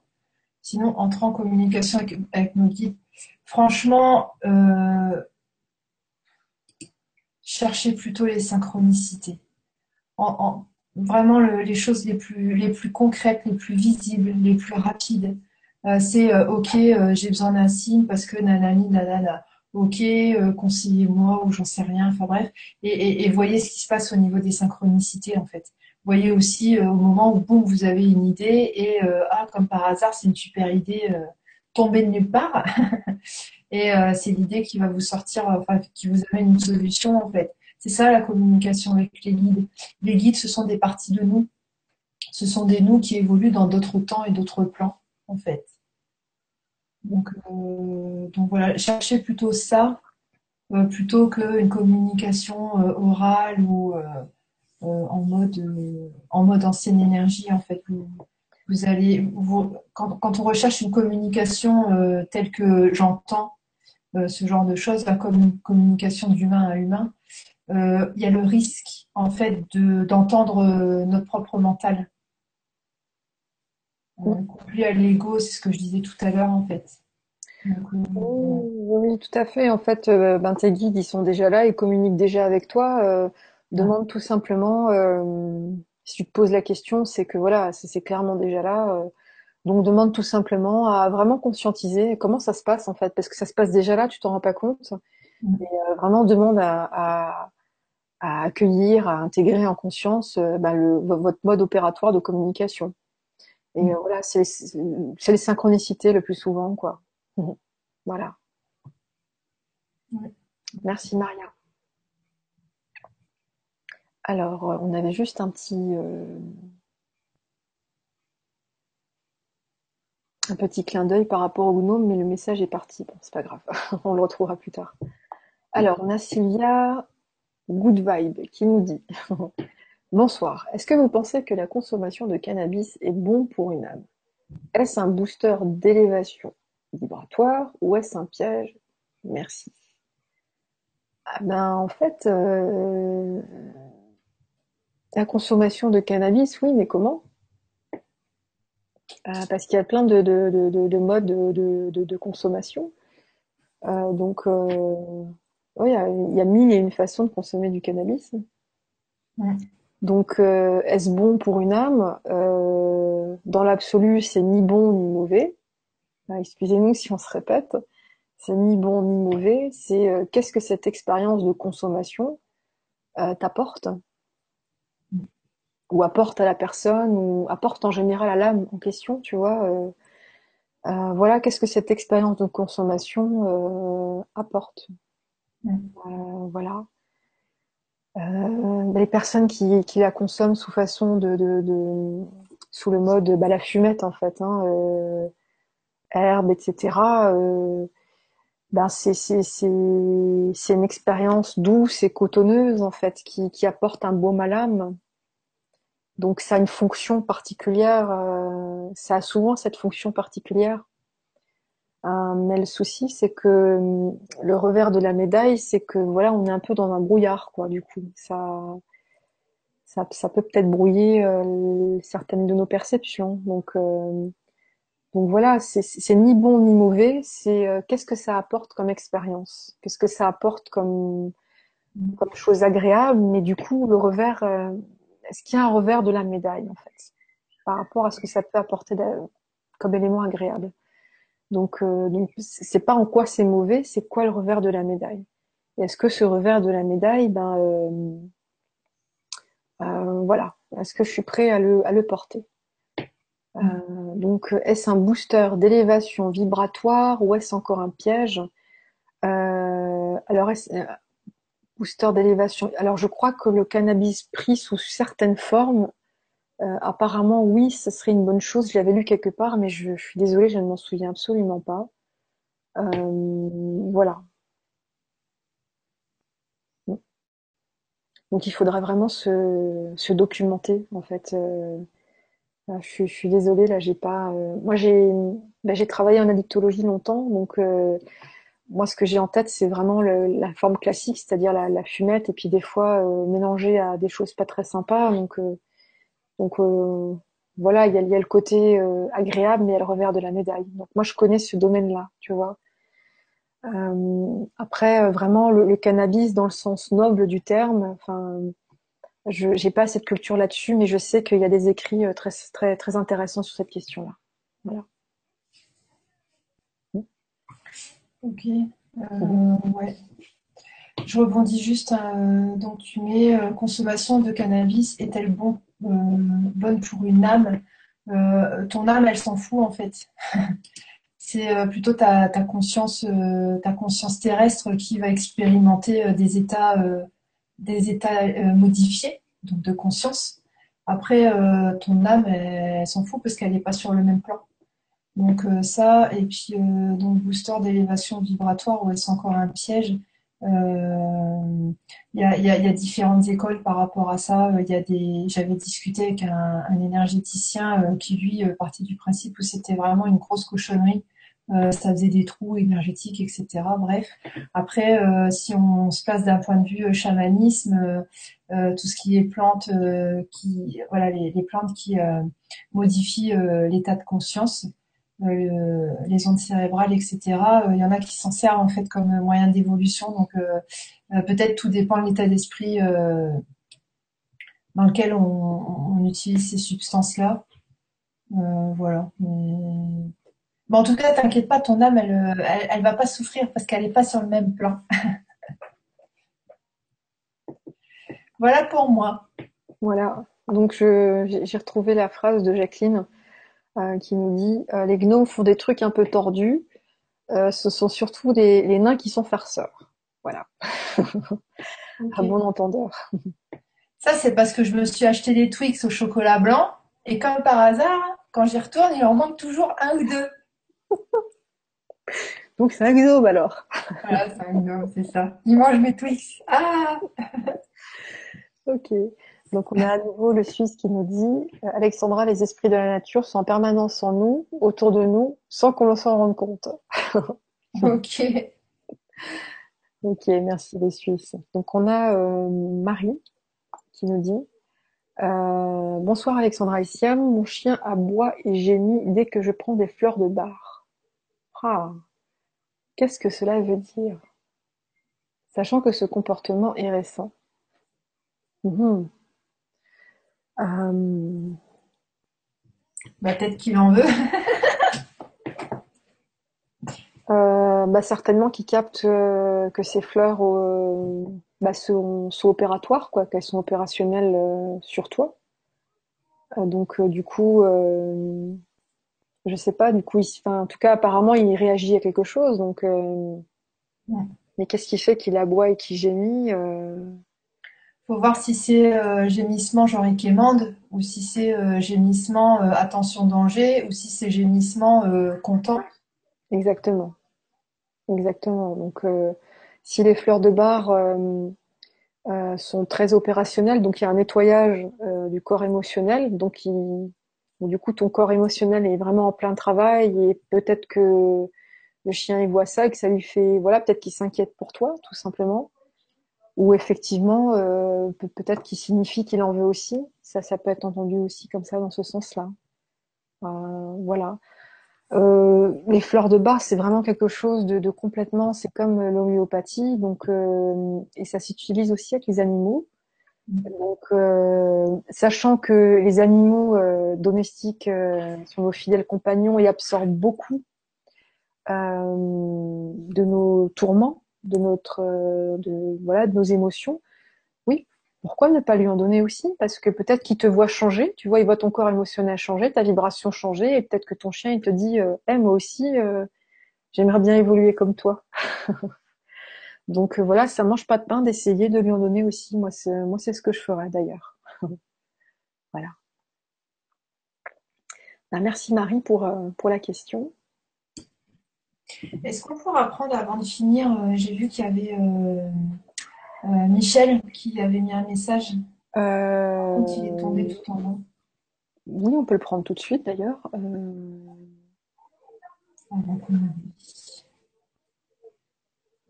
Sinon, entrer en communication avec, nos guides. Franchement, cherchez plutôt les synchronicités. En, en- vraiment le- les choses les plus, les plus concrètes, les plus visibles, les plus rapides. C'est ok, j'ai besoin d'un signe parce que nanani nanana. Ok, euh, conseillez-moi ou j'en sais rien. Enfin bref, et, voyez ce qui se passe au niveau des synchronicités en fait. Voyez aussi euh, au moment où boum vous avez une idée et euh, ah comme par hasard c'est une super idée euh, tombée de nulle part [LAUGHS] et euh, c'est l'idée qui va vous sortir, enfin qui vous amène une solution en fait. C'est ça la communication avec les guides. Les guides ce sont des parties de nous, ce sont des nous qui évoluent dans d'autres temps et d'autres plans en fait. Donc, euh, donc voilà, cherchez plutôt ça euh, plutôt qu'une communication euh, orale ou en mode en mode ancienne énergie en fait. Quand, on recherche une communication telle que j'entends ce genre de choses, la commu- communication d'humain à humain, il y a le risque en fait de d'entendre notre propre mental. Couplé à l'ego, c'est ce que je disais tout à l'heure en fait. Donc, euh, voilà. Oui, tout à fait. En fait, euh, ben, tes guides, ils sont déjà là, ils communiquent déjà avec toi. Euh, demande tout simplement, euh, si tu te poses la question, c'est que voilà, c'est clairement déjà là. donc demande tout simplement à vraiment conscientiser comment ça se passe en fait, parce que ça se passe déjà là, tu t'en rends pas compte. Et vraiment demande à, à, à accueillir, à intégrer en conscience ben, le, votre mode opératoire de communication. Et euh, voilà, c'est les synchronicités le plus souvent, quoi. [LAUGHS] Voilà. Ouais. Merci Maria. Alors, euh, on avait juste un petit, euh, un petit clin d'œil par rapport au gnome, mais le message est parti. Bon, c'est pas grave, [LAUGHS] on le retrouvera plus tard. Alors, on a Sylvia Good Vibe qui nous dit [LAUGHS] Bonsoir, est-ce que vous pensez que la consommation de cannabis est bon pour une âme? Est-ce un booster d'élévation vibratoire ou est-ce un piège? Merci. Ah ben, en fait, euh, la consommation de cannabis, oui, mais comment? Euh, parce qu'il y a plein de, de, de, de- de modes de, consommation. Euh, donc, il y a, mille et une façons de consommer du cannabis. Donc, euh, est-ce bon pour une âme? Euh, dans l'absolu, c'est ni bon ni mauvais. Ah, Excusez-nous si on se répète. C'est ni bon ni mauvais. C'est euh, qu'est-ce que cette expérience de consommation euh, t'apporte? Ou apporte à la personne ou apporte en général à l'âme en question, tu vois. euh, euh, voilà, qu'est-ce que cette expérience de consommation euh, apporte? Mm. Euh, les personnes qui, la consomment sous façon de, de, de sous le mode bah, la fumette en fait, hein, euh, herbe, etc. Euh, ben c'est une expérience douce et cotonneuse en fait qui qui apporte un baume à l'âme. Donc ça a une fonction particulière, euh, ça a souvent cette fonction particulière. Euh, mais le souci c'est que hum, le revers de la médaille, c'est que voilà, on est un peu dans un brouillard quoi. Du coup, ça ça, peut peut-être brouiller euh, certaines de nos perceptions. Donc euh, donc voilà, c'est ni bon ni mauvais, c'est euh, qu'est-ce que ça apporte comme expérience, qu'est-ce que ça apporte comme, comme chose agréable, mais du coup le revers, euh, est-ce qu'il y a un revers de la médaille en fait, par rapport à ce que ça peut apporter comme élément agréable? Donc euh, donc c'est pas en quoi c'est mauvais, c'est quoi le revers de la médaille. Est-ce que ce revers de la médaille, ben euh, voilà, est-ce que je suis prêt à le, porter? Euh, donc, est-ce un booster d'élévation vibratoire ou est-ce encore un piège? Euh, Alors, est-ce euh, booster d'élévation? Alors, je crois que le cannabis pris sous certaines formes, euh, apparemment, oui, ce serait une bonne chose. Je l'avais lu quelque part, mais je, suis désolée, je ne m'en souviens absolument pas. Euh, voilà. Donc, il faudrait vraiment se, documenter, en fait. Euh, je, suis désolée, là, j'ai pas. Moi, j'ai bah, j'ai travaillé en addictologie longtemps, donc moi, ce que j'ai en tête, c'est vraiment la forme classique, c'est-à-dire la, fumette, et puis des fois mélangée à des choses pas très sympas. Donc voilà, il y a, le côté agréable, mais il y a le revers de la médaille. Donc moi, je connais ce domaine-là, tu vois. après, vraiment, le, cannabis dans le sens noble du terme, enfin je n'ai pas cette culture là-dessus, mais je sais qu'il y a des écrits euh, très, très, très intéressants sur cette question-là. Voilà. Ok. Euh, ouais. Je rebondis juste. Euh, donc, tu mets consommation de cannabis est-elle bon, bonne pour une âme Ton âme, elle s'en fout en fait. [LAUGHS] C'est plutôt ta, conscience, ta conscience terrestre qui va expérimenter des états des états euh, modifiés, donc de conscience. Après, euh, ton âme, elle, s'en fout parce qu'elle n'est pas sur le même plan. Donc euh, ça, et puis donc booster d'élévation vibratoire, où est-ce encore un piège il y, a, y, a, y, a, différentes écoles par rapport à ça. Il y a des, j'avais discuté avec un, un énergéticien qui lui partait du principe où c'était vraiment une grosse cochonnerie euh, ça faisait des trous énergétiques, etc. Bref, après, euh, si on se place d'un point de vue euh, chamanisme, tout ce qui est plantes, qui, voilà, les, les plantes qui modifient l'état de conscience, les ondes cérébrales, etc. Il y en a qui s'en servent en fait comme moyen d'évolution. Donc peut-être tout dépend de l'état d'esprit dans lequel on, utilise ces substances-là. voilà. Mais en tout cas, t'inquiète pas, ton âme, elle, euh, elle, va pas souffrir parce qu'elle n'est pas sur le même plan. [LAUGHS] voilà pour moi. Voilà. Donc j'ai retrouvé la phrase de Jacqueline euh, qui nous dit euh, les gnomes font des trucs un peu tordus. ce sont surtout les, nains qui sont farceurs. Voilà. [LAUGHS] À bon entendeur. Ça, c'est parce que je me suis acheté des Twix au chocolat blanc et comme par hasard, quand j'y retourne, il en manque toujours un ou deux. [LAUGHS] Donc c'est un gnome alors. Voilà, c'est un gnome, c'est ça. Il mange mes Twix. Ah [LAUGHS] Ok. Donc on a à nouveau le Suisse qui nous dit euh, Alexandra, les esprits de la nature sont en permanence en nous, autour de nous, sans qu'on s'en rende compte. [LAUGHS] ok. Ok, merci les Suisses. Donc on a euh, Marie qui nous dit euh, Bonsoir Alexandra et Siam, mon chien aboie et gémit dès que je prends des fleurs de bar. Ah, qu'est-ce que cela veut dire? Sachant que ce comportement est récent. Mhm. Euh, bah, peut-être qu'il en veut. [LAUGHS] Euh, bah, certainement qu'il capte euh, que ces fleurs bah, sont, opératoires, quoi, qu'elles sont opérationnelles sur toi. donc du coup, je sais pas, du coup, il, en tout cas, apparemment, il réagit à quelque chose. Donc, mais qu'est-ce qui fait qu'il aboie et qu'il gémit. Faut voir si c'est euh, gémissement genre quémande ou si c'est euh, gémissement euh, attention danger ou si c'est gémissement content. Exactement. Exactement. Donc si les fleurs de bar sont très opérationnelles, donc il y a un nettoyage du corps émotionnel, donc du coup ton corps émotionnel est vraiment en plein travail et peut-être que le chien il voit ça et que ça lui fait voilà peut-être qu'il s'inquiète pour toi tout simplement ou effectivement euh, peut-être qu'il signifie qu'il en veut aussi. Ça, ça peut être entendu aussi comme ça dans ce sens-là. Euh, voilà. Euh, les fleurs de bar, c'est vraiment quelque chose de, de complètement, c'est comme l'homéopathie, donc et ça s'utilise aussi avec les animaux. Donc, sachant que les animaux domestiques sont nos fidèles compagnons et absorbent beaucoup de nos tourments, de notre, euh, de, voilà, de nos émotions, oui, pourquoi ne pas lui en donner aussi? Parce que peut-être qu'il te voit changer, tu vois, il voit ton corps émotionnel changer, ta vibration changer, et peut-être que ton chien, il te dit, euh, moi aussi, euh, j'aimerais bien évoluer comme toi. [LAUGHS] Donc voilà, ça mange pas de pain d'essayer de lui en donner aussi. Moi, c'est, moi, c'est ce que je ferais d'ailleurs. [LAUGHS] voilà. Ben, merci Marie pour, pour la question. Est-ce qu'on pourra prendre avant de finir euh, J'ai vu qu'il y avait euh, euh, Michel qui avait mis un message quand il est tombé tout en haut. Oui, on peut le prendre tout de suite d'ailleurs.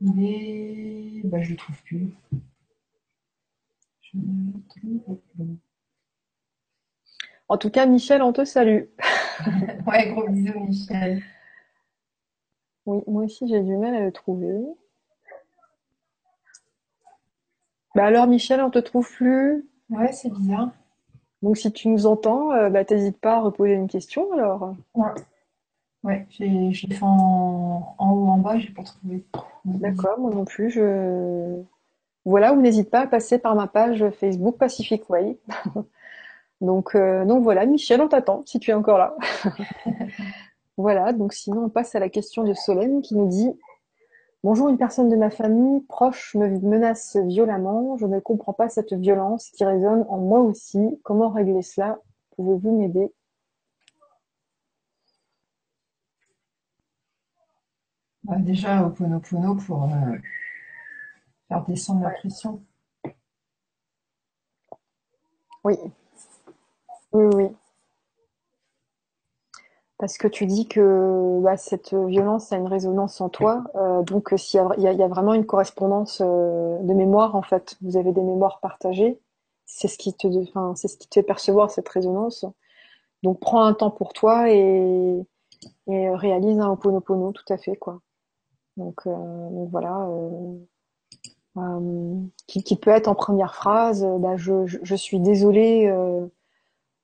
Il est. Bah, je le trouve plus. En tout cas, Michel, on te salue. [LAUGHS] ouais, gros bisous, Michel. Oui, moi aussi j'ai du mal à le trouver. Bah alors Michel, on te trouve plus? Ouais, c'est bizarre. Donc si tu nous entends, euh, bah t'hésites pas à reposer une question alors. Ouais. Ouais, j'ai fait en, haut, en bas, j'ai pas trouvé. D'accord, moi non plus. Je voilà, ou n'hésite pas à passer par ma page Facebook Pacific Way. [LAUGHS] donc euh, donc voilà, Michel, on t'attend si tu es encore là. [LAUGHS] Voilà, donc sinon on passe à la question de Solène qui nous dit Bonjour, une personne de ma famille proche me menace violemment. Je ne comprends pas cette violence qui résonne en moi aussi. Comment régler cela? Pouvez-vous m'aider? Bah, Déjà, au Ponopono pour euh, faire descendre la pression. Oui. Oui, oui parce que tu dis que bah, cette violence a une résonance en toi. Euh, donc, s'il y, y, a vraiment une correspondance euh, de mémoire, en fait, vous avez des mémoires partagées. C'est ce qui te, enfin, c'est ce qui te fait percevoir cette résonance. Donc, prends un temps pour toi et, et réalise un oponopono, tout à fait, quoi. Donc, euh, donc voilà. Qui, qui, peut être en première phrase, bah, je, je, je, suis désolée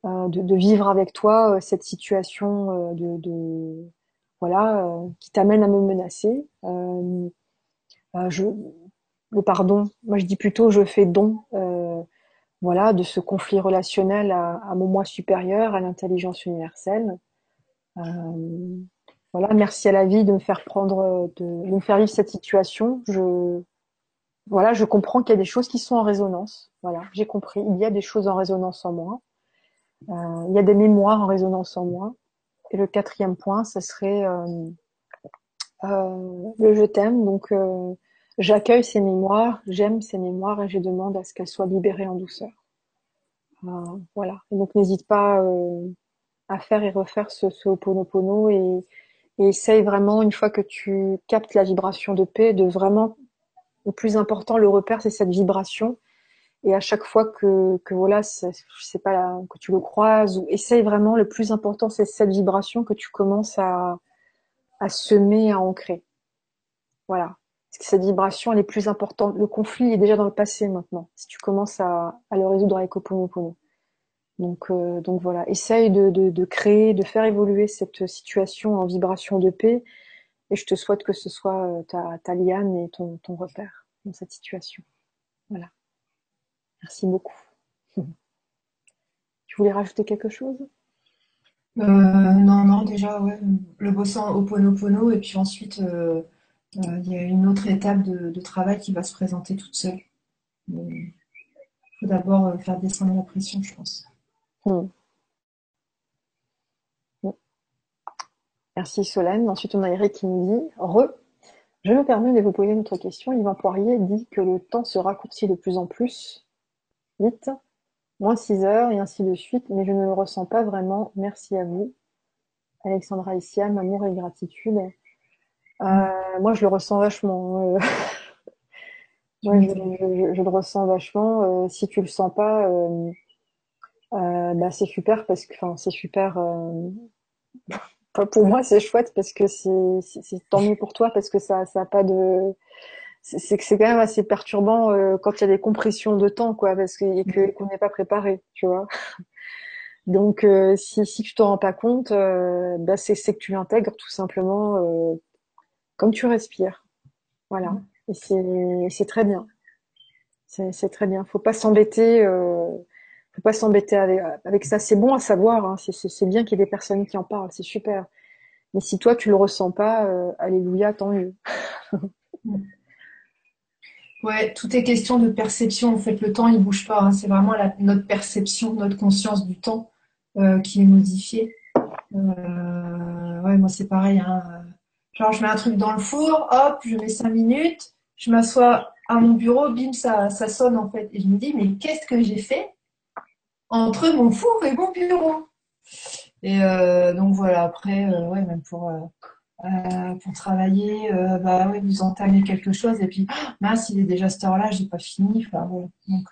euh, de, vivre avec toi euh, cette situation euh, de, voilà qui t'amène à me menacer. je le pardon, moi je dis plutôt je fais don voilà, de ce conflit relationnel à, mon moi supérieur, à l'intelligence universelle. voilà, merci à la vie de me faire prendre, de, de, me faire vivre cette situation. Je, voilà, je comprends qu'il y a des choses qui sont en résonance. Voilà, j'ai compris. Il y a des choses en résonance en moi. Euh, il y a des mémoires en résonance en moi. Et le quatrième point, ce serait euh, euh, le je t'aime. Donc, j'accueille ces mémoires, j'aime ces mémoires et je demande à ce qu'elles soient libérées en douceur. voilà. Et donc, n'hésite pas à faire et refaire ce, ce Ho'oponopono et, et essaye vraiment, une fois que tu captes la vibration de paix, de vraiment, le plus important, le repère, c'est cette vibration et à chaque fois que, que voilà, je pas, que tu le croises ou essaye vraiment, le plus important, c'est cette vibration que tu commences à, à semer, à ancrer. Voilà. Parce que cette vibration, elle est plus importante. Le conflit est déjà dans le passé maintenant. Si tu commences à, à le résoudre avec Oponopono. Donc, euh, donc voilà. Essaye de, de, de créer, de faire évoluer cette situation en vibration de paix. Et je te souhaite que ce soit euh, ta, ta liane et ton, ton repère dans cette situation. Voilà. Merci beaucoup. Tu voulais rajouter quelque chose? Euh, Non, non, déjà, ouais, le bossant au pono et puis ensuite, euh, euh, il y a une autre étape de, travail qui va se présenter toute seule. faut d'abord faire descendre la pression, je pense. Hmm. Merci Solène. Ensuite, on a Eric qui nous dit Re, je me permets de vous poser une autre question. Yvan Poirier dit que le temps se raccourcit de plus en plus vite, moins 6 heures et ainsi de suite, mais je ne le ressens pas vraiment. Merci à vous. Alexandra Issiam, amour et gratitude. Euh, moi, je le ressens vachement. Euh, [LAUGHS] moi, je, le ressens vachement. Euh, si tu le sens pas, bah, c'est super parce que, enfin, c'est super [LAUGHS] pour moi, c'est chouette parce que c'est, c'est, tant mieux pour toi parce que ça, ça a pas de, c'est que c'est quand même assez perturbant euh, quand il y a des compressions de temps, quoi, parce que, que qu'on n'est pas préparé, tu vois. [LAUGHS] Donc, euh, si si tu t'en rends pas compte, euh, bah c'est que tu l'intègres tout simplement comme tu respires, voilà. Et c'est c'est très bien. C'est très bien. Faut pas s'embêter faut pas s'embêter avec, avec ça. C'est bon à savoir, hein. c'est bien qu'il y ait des personnes qui en parlent, c'est super. Mais si toi tu le ressens pas, euh, alléluia, tant mieux. [LAUGHS] ouais, tout est question de perception. En fait, le temps il bouge pas. Hein. C'est vraiment notre perception, notre conscience du temps euh, qui est modifiée. Euh, ouais, moi c'est pareil. Hein. Genre je mets un truc dans le four, hop, je mets cinq minutes, je m'assois à mon bureau, bim, ça, ça sonne en fait. Et je me dis, mais qu'est-ce que j'ai fait entre mon four et mon bureau? Et euh, donc voilà, après, ouais, même pour, euh, pour travailler, bah oui, vous entamez quelque chose et puis, ah, mince, il est déjà cette heure-là, j'ai pas fini. Enfin, voilà. Donc,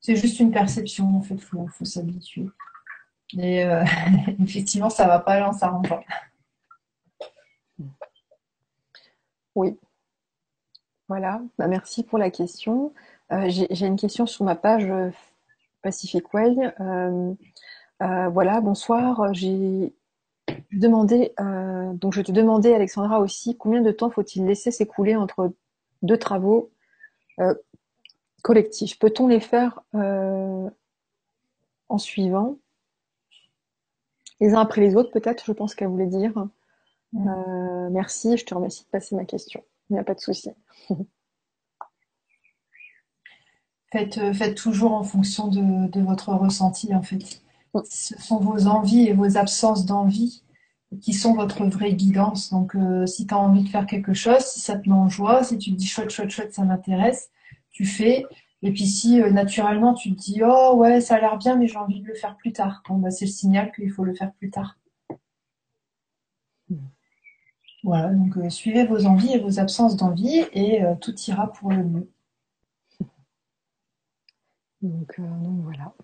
c'est juste une perception, en fait, faut, faut s'habituer. Et [LAUGHS] effectivement, ça va pas aller en s'arrangeant. Oui. Voilà, bah, merci pour la question. j'ai une question sur ma page Pacific Way. Euh, euh, voilà, bonsoir. J'ai demandé, euh, donc je te demandais, Alexandra aussi, combien de temps faut-il laisser s'écouler entre deux travaux collectifs? Peut-on les faire en suivant? Les uns après les autres, peut-être, je pense qu'elle voulait dire. merci, je te remercie de passer ma question. Il n'y a pas de souci. [LAUGHS] Euh, faites, toujours en fonction de, votre ressenti, en fait. Ce sont vos envies et vos absences d'envie qui sont votre vraie guidance. Donc, euh, si tu as envie de faire quelque chose, si ça te met en joie, si tu te dis chouette, chouette, chouette, ça m'intéresse, tu fais. Et puis si euh, naturellement tu te dis oh ouais ça a l'air bien mais j'ai envie de le faire plus tard, bah c'est le signal qu'il faut le faire plus tard. Voilà donc suivez vos envies et vos absences d'envie et tout ira pour le mieux. Euh, donc, voilà.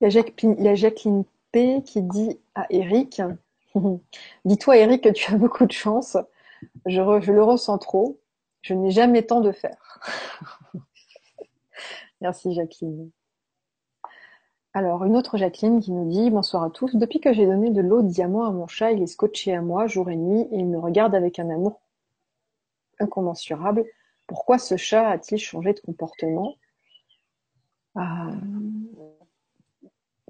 Il y, a Jacqueline, qui dit à Eric [LAUGHS] Dis-toi, Eric, que tu as beaucoup de chance. Je, je le ressens trop. Je n'ai jamais tant de faire. [LAUGHS] Merci, Jacqueline. Alors, une autre Jacqueline qui nous dit Bonsoir à tous. Depuis que j'ai donné de l'eau de diamant à mon chat, il est scotché à moi jour et nuit et il me regarde avec un amour incommensurable. Pourquoi ce chat a-t-il changé de comportement? Ah.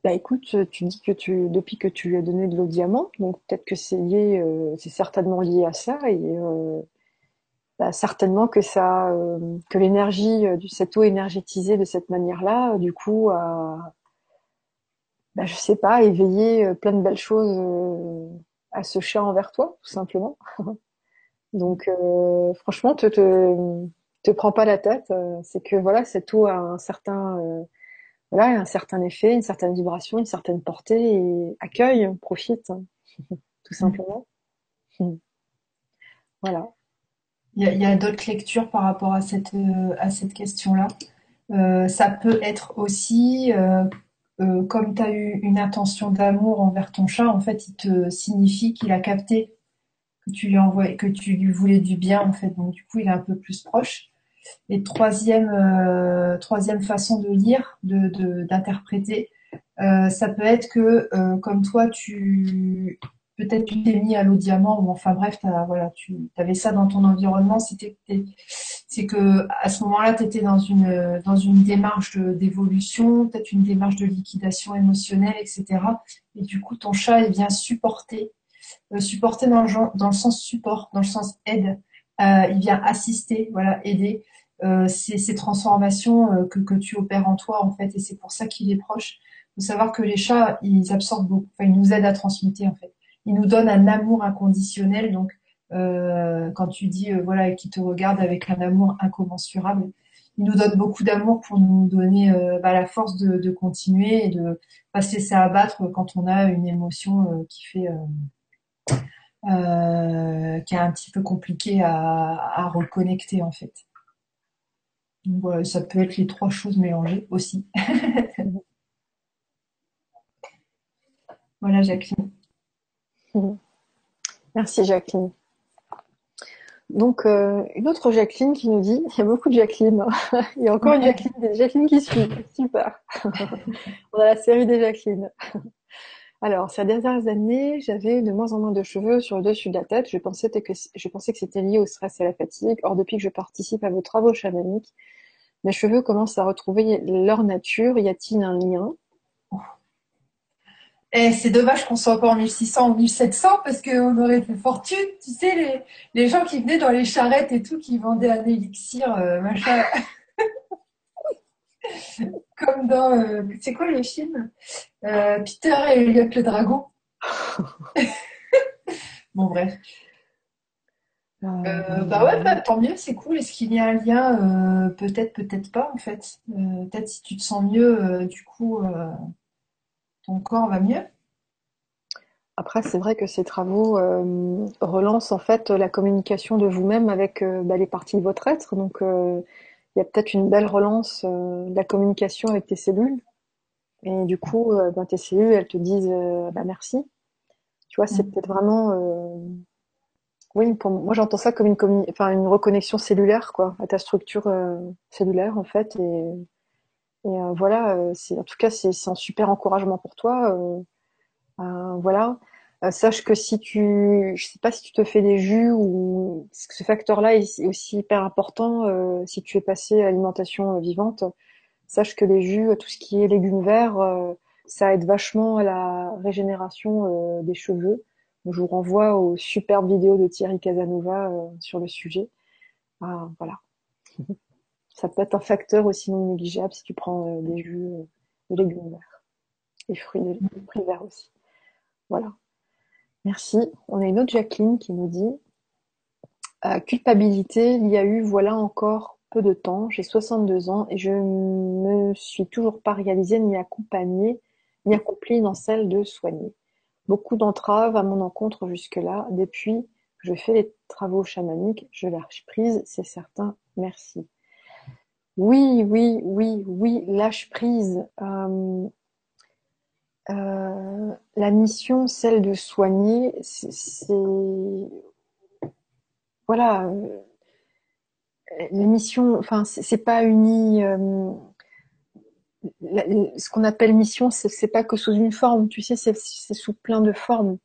Bah écoute, tu dis que tu depuis que tu lui as donné de l'eau diamant, donc peut-être que c'est lié, euh, c'est certainement lié à ça et euh, bah, certainement que ça, euh, que l'énergie cette eau énergétisée de cette manière-là, du coup, a, bah, je sais pas, éveillé plein de belles choses à ce chat envers toi, tout simplement. [LAUGHS] Donc euh, franchement, te, te, te prends pas la tête. Euh, c'est que voilà, c'est tout a un certain euh, voilà, un certain effet, une certaine vibration, une certaine portée et accueille, profite, [LAUGHS] tout simplement. [LAUGHS] voilà. Il y a, d'autres lectures par rapport à cette à cette question-là. Euh, ça peut être aussi euh, comme tu as eu une intention d'amour envers ton chat, en fait, il te signifie qu'il a capté que tu lui envoies, que tu lui voulais du bien en fait. Donc du coup, il est un peu plus proche. Et troisième, euh, troisième façon de lire, de d'interpréter, euh, ça peut être que euh, comme toi, tu peut-être tu t'es mis à l'eau diamant ou enfin bref, voilà, tu avais ça dans ton environnement. C'est que à ce moment-là, tu étais dans une dans une démarche d'évolution, peut-être une démarche de liquidation émotionnelle, etc. Et du coup, ton chat est bien supporté euh, supporter dans le, dans le sens support, dans le sens aide. Euh, il vient assister, voilà, aider. ces, transformations que, que tu opères en toi en fait et c'est pour ça qu'il est proche. Il faut savoir que les chats ils absorbent beaucoup, ils nous aident à transmuter en fait. Ils nous donnent un amour inconditionnel donc quand tu dis voilà qu'ils te regardent avec un amour incommensurable, il nous donne beaucoup d'amour pour nous donner euh, bah, la force de, continuer et de pas se laisser abattre quand on a une émotion euh, qui fait euh, qui est un petit peu compliqué à, à reconnecter en fait. Donc, voilà, ça peut être les trois choses mélangées aussi. [LAUGHS] voilà Jacqueline. Merci Jacqueline. Donc, euh, une autre Jacqueline qui nous dit, il y a beaucoup de Jacqueline, [LAUGHS] il y a encore une Jacqueline, des Jacqueline qui suit, super. [LAUGHS] On a la série des Jacqueline. Alors, ces dernières années, j'avais de moins en moins de cheveux sur le dessus de la tête. Je pensais que, c'était lié au stress et à la fatigue. Or, depuis que je participe à vos travaux chamaniques, mes cheveux commencent à retrouver leur nature. Y a-t-il un lien? Et c'est dommage qu'on soit pas en 1600 ou 1700 parce qu'on aurait fait fortune. Tu sais, les, les gens qui venaient dans les charrettes et tout, qui vendaient un élixir, euh, machin. [LAUGHS] Comme dans, euh, c'est quoi les films? Euh, Peter et Elliot le dragon. [LAUGHS] bon, bref. bah ouais, bah, tant mieux, c'est cool. Est-ce qu'il y a un lien Peut-être, peut-être pas en fait? peut-être si tu te sens mieux, du coup ton corps va mieux? Après, c'est vrai que ces travaux euh, relancent en fait la communication de vous-même avec euh, bah, les parties de votre être. Donc, euh, il y a peut-être une belle relance de la communication avec tes cellules. Et du coup, bah, tes cellules, elles te disent bah, merci. Tu vois, c'est mm. peut-être vraiment. Oui, pour moi, j'entends ça comme une, enfin, une reconnexion cellulaire, quoi, à ta structure cellulaire, en fait. Et et euh, voilà, euh, c'est en tout cas c'est un super encouragement pour toi. Euh, voilà. Sache que si tu, je sais pas si tu te fais des jus ou ce facteur-là est aussi hyper important si tu es passé à l'alimentation vivante. Sache que les jus, tout ce qui est légumes verts, ça aide vachement à la régénération des cheveux. Je vous renvoie aux superbes vidéos de Thierry Casanova sur le sujet. Ah, voilà. [LAUGHS] ça peut être un facteur aussi non négligeable si tu prends euh, des jus euh, de légumes verts. Les fruits, de, fruits verts aussi. Voilà. Merci. On a une autre Jacqueline qui nous dit euh, culpabilité, il y a eu voilà encore peu de temps, j'ai 62 ans et je me suis toujours pas réalisée ni accompagnée ni accomplie dans celle de soigner. Beaucoup d'entraves à mon encontre jusque-là. Depuis que je fais les travaux chamaniques, je lâche prise, c'est certain. Merci. Oui, oui, oui, oui, lâche prise. Euh, euh, la mission, celle de soigner, c'est voilà. Euh, la mission, enfin, c'est pas uni. ce qu'on appelle mission, c'est pas que sous une forme, tu sais, c'est sous plein de formes.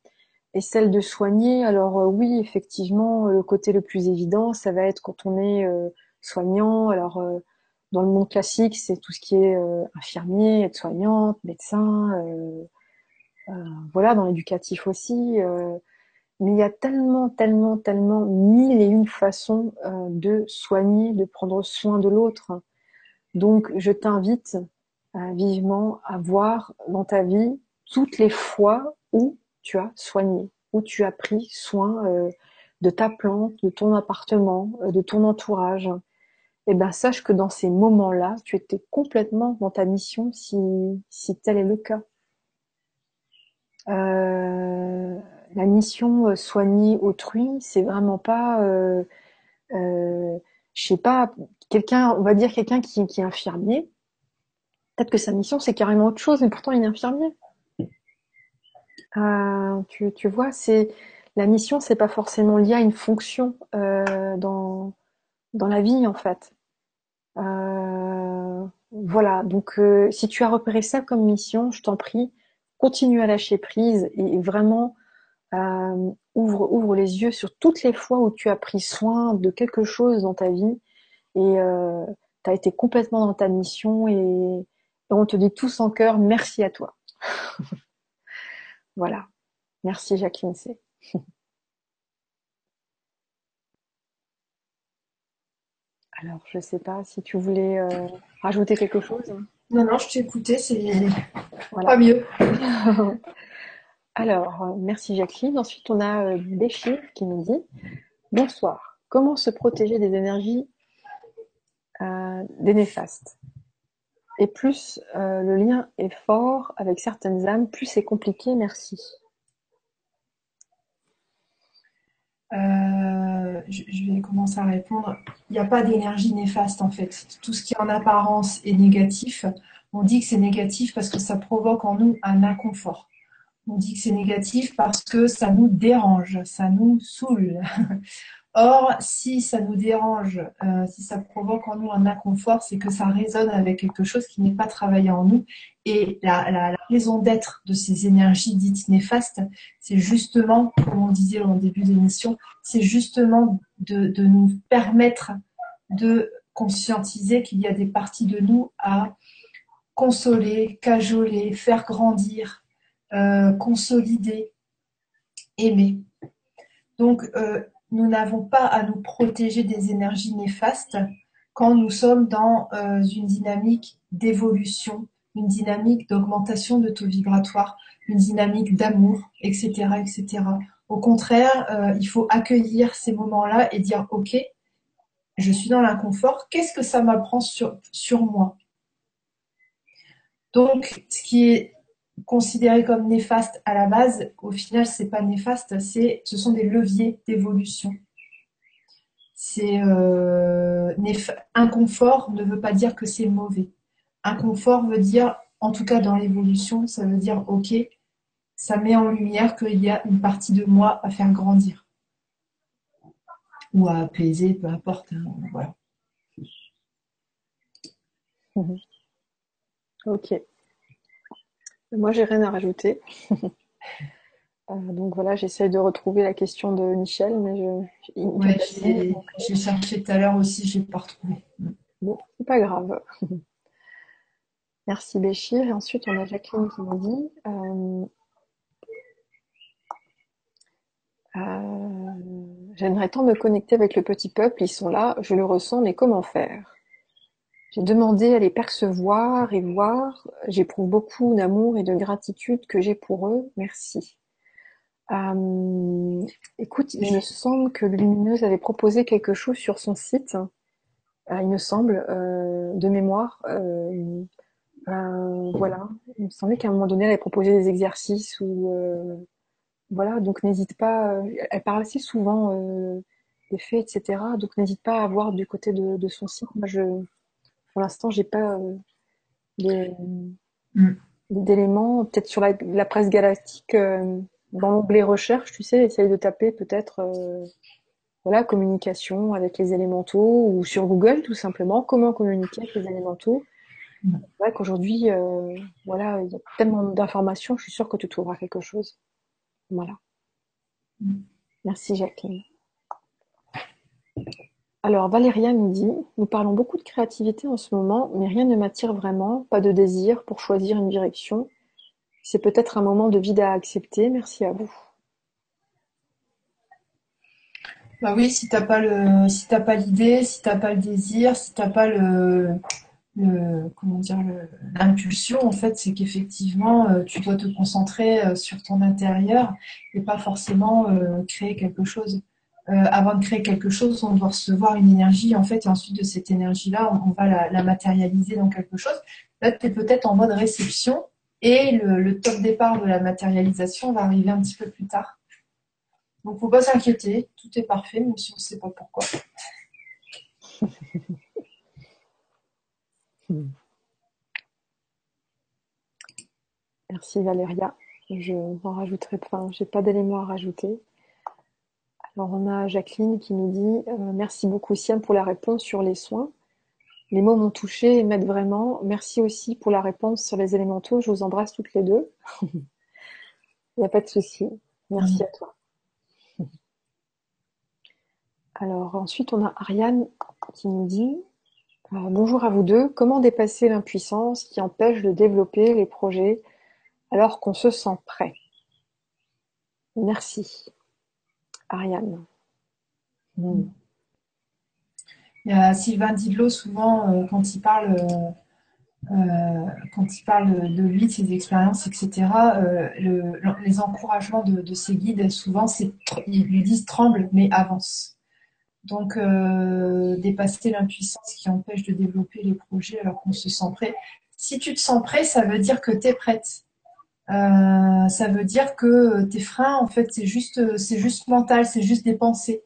Et celle de soigner, alors oui, effectivement, le côté le plus évident, ça va être quand on est soignant. Alors dans le monde classique, c'est tout ce qui est euh, infirmier, aide-soignante, médecin, euh, euh, voilà, dans l'éducatif aussi. mais il y a tellement, tellement, tellement mille et une façons de soigner, de prendre soin de l'autre. Donc, je t'invite vivement à voir dans ta vie toutes les fois où tu as soigné, où tu as pris soin de ta plante, de ton appartement, de ton entourage eh ben sache que dans ces moments-là, tu étais complètement dans ta mission si, tel est le cas. Euh, la mission euh, soigner autrui, c'est vraiment pas, euh, je sais pas, quelqu'un, on va dire quelqu'un qui, est infirmier. Peut-être que sa mission c'est carrément autre chose, mais pourtant il est infirmier. Tu, vois, c'est la mission, c'est pas forcément lié à une fonction dans dans la vie en fait. Euh, voilà, donc euh, si tu as repéré ça comme mission, je t'en prie, continue à lâcher prise et vraiment euh, ouvre, ouvre les yeux sur toutes les fois où tu as pris soin de quelque chose dans ta vie et tu as été complètement dans ta mission et, on te dit tous en cœur merci à toi. [LAUGHS] voilà. Merci Jacqueline C. [LAUGHS] Alors, je ne sais pas si tu voulais euh, rajouter quelque chose. Non, non, je t'ai écouté, c'est pas mieux. [LAUGHS] Alors, euh, merci Jacqueline. Ensuite, on a euh, Béchir qui nous dit Bonsoir. Comment se protéger des énergies des néfastes? Et plus le lien est fort avec certaines âmes, plus c'est compliqué. Merci. Euh, je, vais commencer à répondre. Il n'y a pas d'énergie néfaste en fait. Tout ce qui en apparence est négatif, on dit que c'est négatif parce que ça provoque en nous un inconfort. On dit que c'est négatif parce que ça nous dérange, ça nous saoule. [LAUGHS] Or, si ça nous dérange, euh, si ça provoque en nous un inconfort, c'est que ça résonne avec quelque chose qui n'est pas travaillé en nous. Et la, raison d'être de ces énergies dites néfastes, c'est justement, comme on disait en début d'émission, c'est justement de, nous permettre de conscientiser qu'il y a des parties de nous à consoler, cajoler, faire grandir, euh, consolider, aimer. Donc, euh, nous n'avons pas à nous protéger des énergies néfastes quand nous sommes dans euh, une dynamique d'évolution, une dynamique d'augmentation de taux vibratoire, une dynamique d'amour, etc., etc. Au contraire, euh, il faut accueillir ces moments-là et dire, OK, je suis dans l'inconfort, qu'est-ce que ça m'apprend sur, sur moi? Donc, ce qui est considéré comme néfaste à la base, au final, c'est pas néfaste, ce sont des leviers d'évolution. C'est euh, inconfort ne veut pas dire que c'est mauvais. Inconfort veut dire, en tout cas dans l'évolution, ça veut dire ok, ça met en lumière qu'il y a une partie de moi à faire grandir ou à apaiser, peu importe. Hein, voilà. Mhm. Ok. Moi, j'ai rien à rajouter. [LAUGHS] Euh, donc voilà, j'essaie de retrouver la question de Michel, mais je. Ouais, j'ai cherché tout à l'heure aussi, je n'ai pas retrouvé. Bon, c'est pas grave. [LAUGHS] Merci Béchir. Et ensuite, on a Jacqueline qui nous dit euh, euh, J'aimerais tant me connecter avec le petit peuple, ils sont là, je le ressens, mais comment faire? J'ai demandé à les percevoir et voir. J'éprouve beaucoup d'amour et de gratitude que j'ai pour eux. Merci. Euh, écoute, il me semble que Lumineuse avait proposé quelque chose sur son site. Euh, il me semble, euh, de mémoire. voilà. Il me semblait qu'à un moment donné, elle avait proposé des exercices ou voilà. Donc n'hésite pas. Elle parle assez souvent des faits, etc. Donc n'hésite pas à voir du côté de, de son site. Moi, je pour l'instant, j'ai pas euh, mm. d'éléments. Peut-être sur la, presse galactique, euh, dans l'onglet recherche, tu sais, essaye de taper peut-être euh, voilà, communication avec les élémentaux ou sur Google tout simplement, comment communiquer avec les élémentaux. Mm. C'est vrai qu'aujourd'hui, voilà, il y a tellement d'informations, je suis sûre que tu trouveras quelque chose. Voilà. Mm. Merci Jacqueline. Alors Valéria nous dit Nous parlons beaucoup de créativité en ce moment, mais rien ne m'attire vraiment, pas de désir pour choisir une direction. C'est peut-être un moment de vide à accepter. Merci à vous. Bah oui, si t'as pas le, si t'as pas l'idée, si t'as pas le désir, si t'as pas le, comment dire, l'impulsion, en fait, c'est qu'effectivement, euh, tu dois te concentrer euh, sur ton intérieur et pas forcément euh, créer quelque chose. Euh, avant de créer quelque chose, on doit recevoir une énergie, en fait, et ensuite de cette énergie-là, on, va la, matérialiser dans quelque chose. Là, tu es peut-être en mode réception, et le, top départ de la matérialisation va arriver un petit peu plus tard. Donc, faut pas s'inquiéter, tout est parfait, même si on ne sait pas pourquoi. [LAUGHS] Merci Valéria. Je n'en rajouterai pas, j'ai pas d'éléments à rajouter. Alors on a Jacqueline qui nous dit euh, Merci beaucoup Siam pour la réponse sur les soins. Les mots m'ont touché et m'aident vraiment. Merci aussi pour la réponse sur les élémentaux. Je vous embrasse toutes les deux. [LAUGHS] Il n'y a pas de souci. Merci à toi. Alors ensuite on a Ariane qui nous dit euh, Bonjour à vous deux. Comment dépasser l'impuissance qui empêche de développer les projets alors qu'on se sent prêt? Merci. Ariane. Hmm. Sylvain Didlot, souvent, quand il parle euh, quand il parle de lui, de ses expériences, etc., euh, les encouragements de, ses guides, souvent, ils lui disent tremble, mais avance. Donc, euh, dépasser l'impuissance qui empêche de développer les projets alors qu'on se sent prêt. Si tu te sens prêt, ça veut dire que tu es prête. Ça veut dire que tes freins, en fait, c'est juste, c'est juste mental, c'est juste des pensées.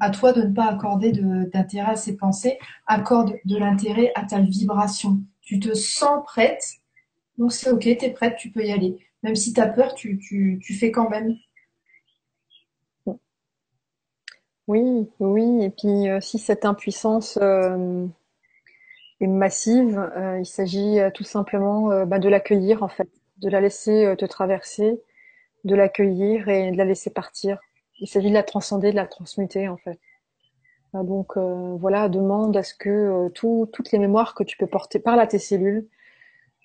À toi de ne pas accorder d'intérêt à ces pensées, accorde de l'intérêt à ta vibration tu te sens prête, donc c'est ok, tu es prête, tu peux y aller. Même si tu as peur, tu, fais quand même. Oui, oui, et puis euh, si cette impuissance euh, est massive, euh, il s'agit tout simplement bah, de l'accueillir en fait, de la laisser te traverser, de l'accueillir et de la laisser partir. Il s'agit de la transcender, de la transmuter en fait. Ah, donc euh, voilà, demande à ce que euh, toutes les mémoires que tu peux porter par là tes cellules,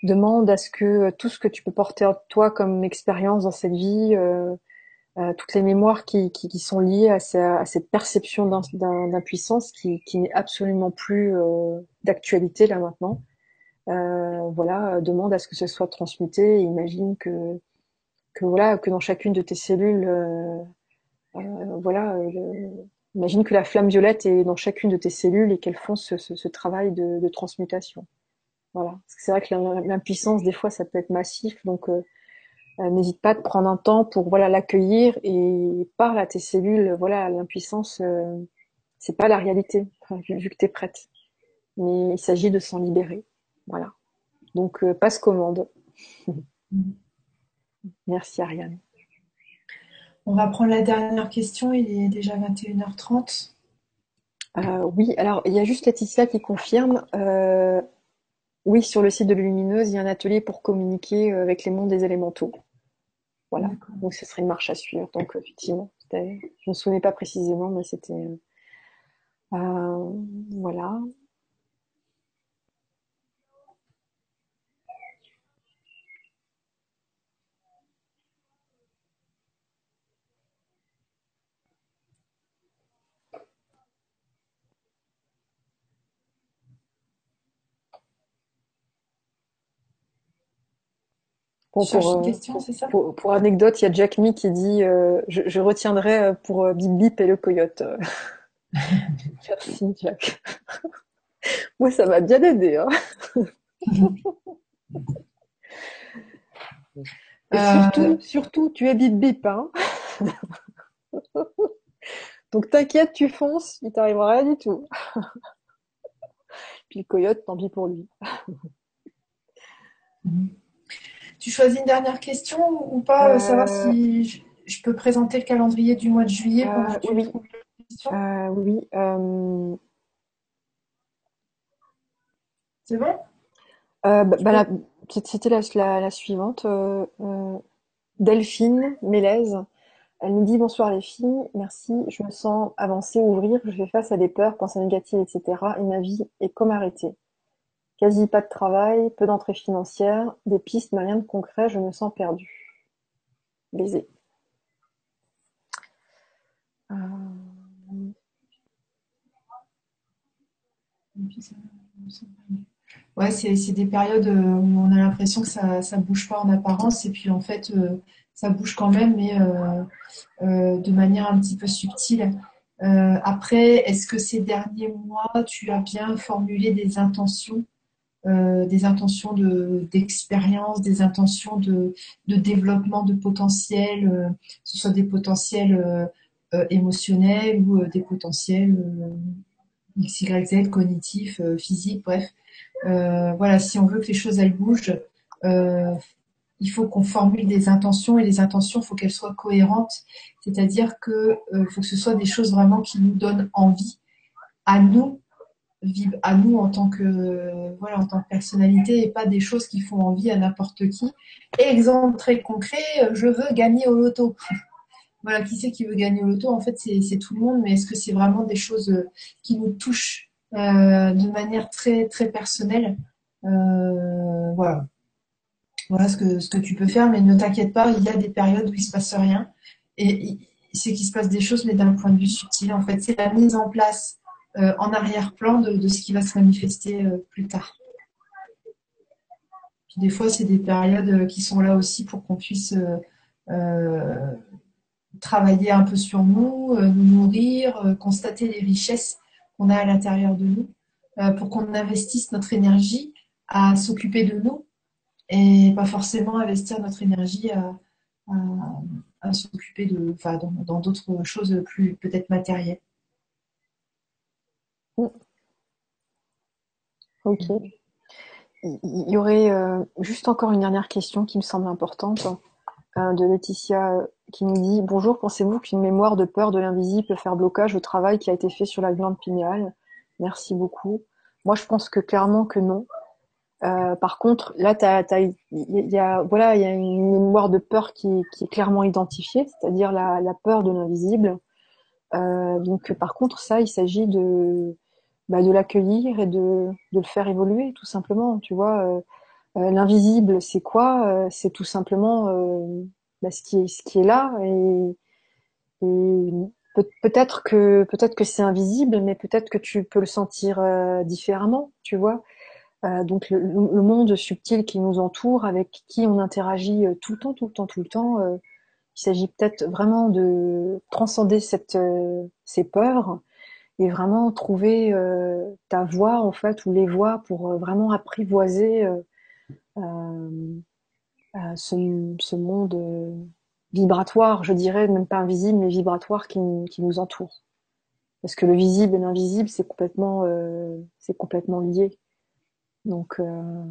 demande à ce que euh, tout ce que tu peux porter en toi comme expérience dans cette vie, toutes les mémoires qui, sont liées à, cette perception d'impuissance qui, qui n'est absolument plus d'actualité là maintenant. Voilà, demande à ce que ce soit transmuté. imagine que que voilà que dans chacune de tes cellules, voilà. Imagine que la flamme violette est dans chacune de tes cellules et qu'elles font ce, travail de, transmutation. Voilà. C'est vrai que l'impuissance, des fois, ça peut être massif, donc euh, euh, n'hésite pas te prendre un temps pour voilà l'accueillir et parle à tes cellules. Voilà, l'impuissance, euh, c'est pas la réalité, vu, que tu prête. Mais il s'agit de s'en libérer. Voilà. Donc passe commande. [LAUGHS] Merci Ariane. On va prendre la dernière question, il est déjà 21h30. Euh, oui, alors il y a juste Laetitia qui confirme. Euh, oui, sur le site de Lumineuse, il y a un atelier pour communiquer euh, avec les mondes des élémentaux. Voilà, donc ce serait une marche à suivre. Donc effectivement, je ne me souvenais pas précisément, mais c'était... voilà. Pour, pour, anecdote, il y a Jack Me qui dit euh, je, retiendrai euh, pour euh, Bip Bip et le coyote. [LAUGHS] Merci Jack. [LAUGHS] Moi, ça m'a bien aidé. Hein. [LAUGHS] surtout, surtout, tu es Bip Bip. Hein Donc t'inquiète, tu fonces, il t'arrivera rien du tout. Puis le coyote, tant pis pour lui. Tu choisis une dernière question ou pas euh, Savoir si je, peux présenter le calendrier du mois de juillet euh, Oui, euh, oui. C'est bon? Bah, bah, C'était la, suivante. Delphine Mélèze. Elle me dit bonsoir les filles, merci, je me sens avancée, ouvrir, je fais face à des peurs, pensées négatives, etc. Et ma vie est comme arrêtée. Quasi pas de travail, peu d'entrées financières, des pistes mais rien de concret, je me sens perdue. Baiser. Euh, ouais, c'est des périodes euh, où on a l'impression que ça ne bouge pas en apparence et puis en fait euh, ça bouge quand même mais de manière un petit peu subtile. après, est-ce que ces derniers mois tu as bien formulé des intentions euh, des intentions d'expérience, des intentions de, développement de potentiel, euh, que ce soit des potentiels euh, émotionnels ou des potentiels XYZ, cognitifs, physiques, bref. voilà, si on veut que les choses bougent, il faut qu'on formule des intentions et les intentions, il faut qu'elles soient cohérentes, c'est-à-dire que faut que ce soit des choses vraiment qui nous donnent envie à nous vivent à nous en tant que voilà en tant que personnalité et pas des choses qui font envie à n'importe qui. exemple très concret, je veux gagner au loto. [LAUGHS] voilà, qui c'est qui veut gagner au loto? En fait, c'est tout le monde, mais est-ce que c'est vraiment des choses euh, qui nous touchent euh, de manière très très personnelle? Euh, Voilà. Voilà ce que, ce que tu peux faire, mais ne t'inquiète pas, il y a des périodes où il se passe rien. Et c'est qu'il se passe des choses, mais d'un point de vue subtil. En fait, c'est la mise en place en arrière-plan de, ce qui va se manifester plus tard. Puis des fois, c'est des périodes qui sont là aussi pour qu'on puisse travailler un peu sur nous, nous nourrir, constater les richesses qu'on a à l'intérieur de nous, pour qu'on investisse notre énergie à s'occuper de nous et pas forcément investir notre énergie à, s'occuper de, enfin, dans d'autres choses plus peut-être matérielles. Ok. Il y aurait euh, juste encore une dernière question qui me semble importante euh, de Laetitia euh, qui nous dit Bonjour, pensez-vous qu'une mémoire de peur de l'invisible peut faire blocage au travail qui a été fait sur la glande pinéale? Merci beaucoup. Moi, je pense que clairement que non. Par contre, là, il y a, voilà, il y a une mémoire de peur qui, est clairement identifiée, c'est-à-dire la, peur de l'invisible. Donc, par contre, ça, il s'agit de, bah, de l'accueillir et de, de, le faire évoluer, tout simplement. Tu vois, euh, l'invisible, c'est quoi C'est tout simplement bah, ce qui est, ce qui est là et, et peut-être que peut-être que c'est invisible, mais peut-être que tu peux le sentir différemment, tu vois. Euh, donc le, monde subtil qui nous entoure, avec qui on interagit euh, tout le temps, tout le temps, tout le temps. Euh, il s'agit peut-être vraiment de transcender cette, ces peurs et vraiment trouver ta voie en fait ou les voies pour vraiment apprivoiser ce, ce, monde vibratoire, je dirais, même pas invisible, mais vibratoire qui, nous entoure. Parce que le visible et l'invisible, c'est complètement, complètement lié. Donc euh,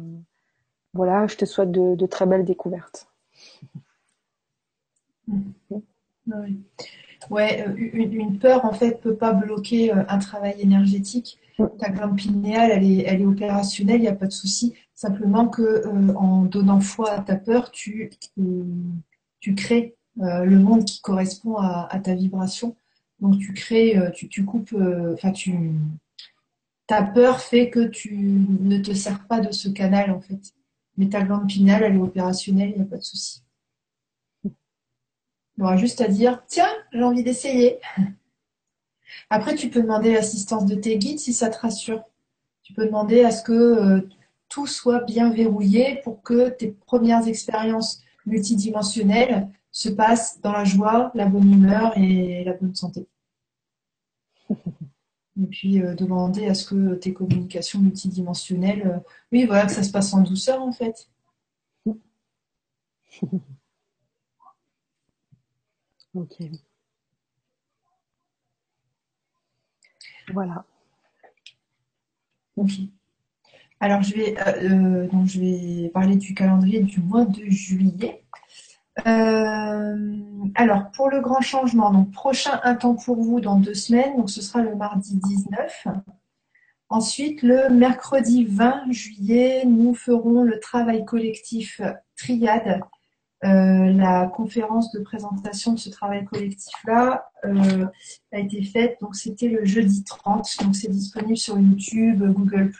voilà, je te souhaite de, très belles découvertes. [LAUGHS] Ouais, euh, une, peur en fait peut pas bloquer euh, un travail énergétique. Ta glande pinéale, elle est, elle est opérationnelle, il n'y a pas de souci. Simplement que en donnant foi à ta peur, tu, tu crées le monde qui correspond à, ta vibration. Donc tu crées, tu, tu coupes, enfin tu, ta peur fait que tu ne te sers pas de ce canal en fait. Mais ta glande pinale, elle est opérationnelle, il n'y a pas de souci. Il y aura juste à dire tiens, j'ai envie d'essayer. [LAUGHS] Après, tu peux demander l'assistance de tes guides si ça te rassure. Tu peux demander à ce que euh, tout soit bien verrouillé pour que tes premières expériences multidimensionnelles se passent dans la joie, la bonne humeur et la bonne santé. [LAUGHS] et puis euh, demander à ce que tes communications multidimensionnelles, euh, oui, voilà, que ça se passe en douceur en fait. [LAUGHS] ok. Voilà. Ok. Alors je vais, euh, donc je vais parler du calendrier du mois de juillet. Euh, alors, pour le grand changement, donc prochain un temps pour vous dans deux semaines, donc ce sera le mardi 19. Ensuite, le mercredi 20 juillet, nous ferons le travail collectif Triade. Euh, la conférence de présentation de ce travail collectif-là euh, a été faite, donc c'était le jeudi 30, donc c'est disponible sur YouTube, Google+,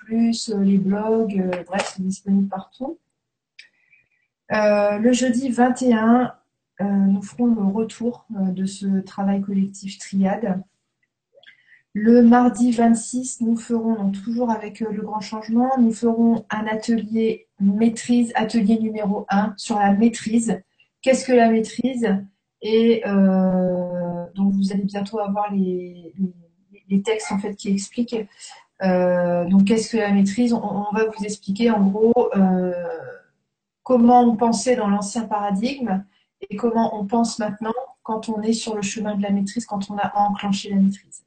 les blogs, bref, c'est disponible partout. Euh, le jeudi 21, euh, nous ferons le retour euh, de ce travail collectif triade. Le mardi 26, nous ferons, toujours avec le grand changement, nous ferons un atelier maîtrise, atelier numéro 1 sur la maîtrise. Qu'est-ce que la maîtrise? Et donc vous allez bientôt avoir les, textes en fait qui expliquent. donc qu'est-ce que la maîtrise? On, on, va vous expliquer en gros comment on pensait dans l'ancien paradigme et comment on pense maintenant quand on est sur le chemin de la maîtrise, quand on a enclenché la maîtrise.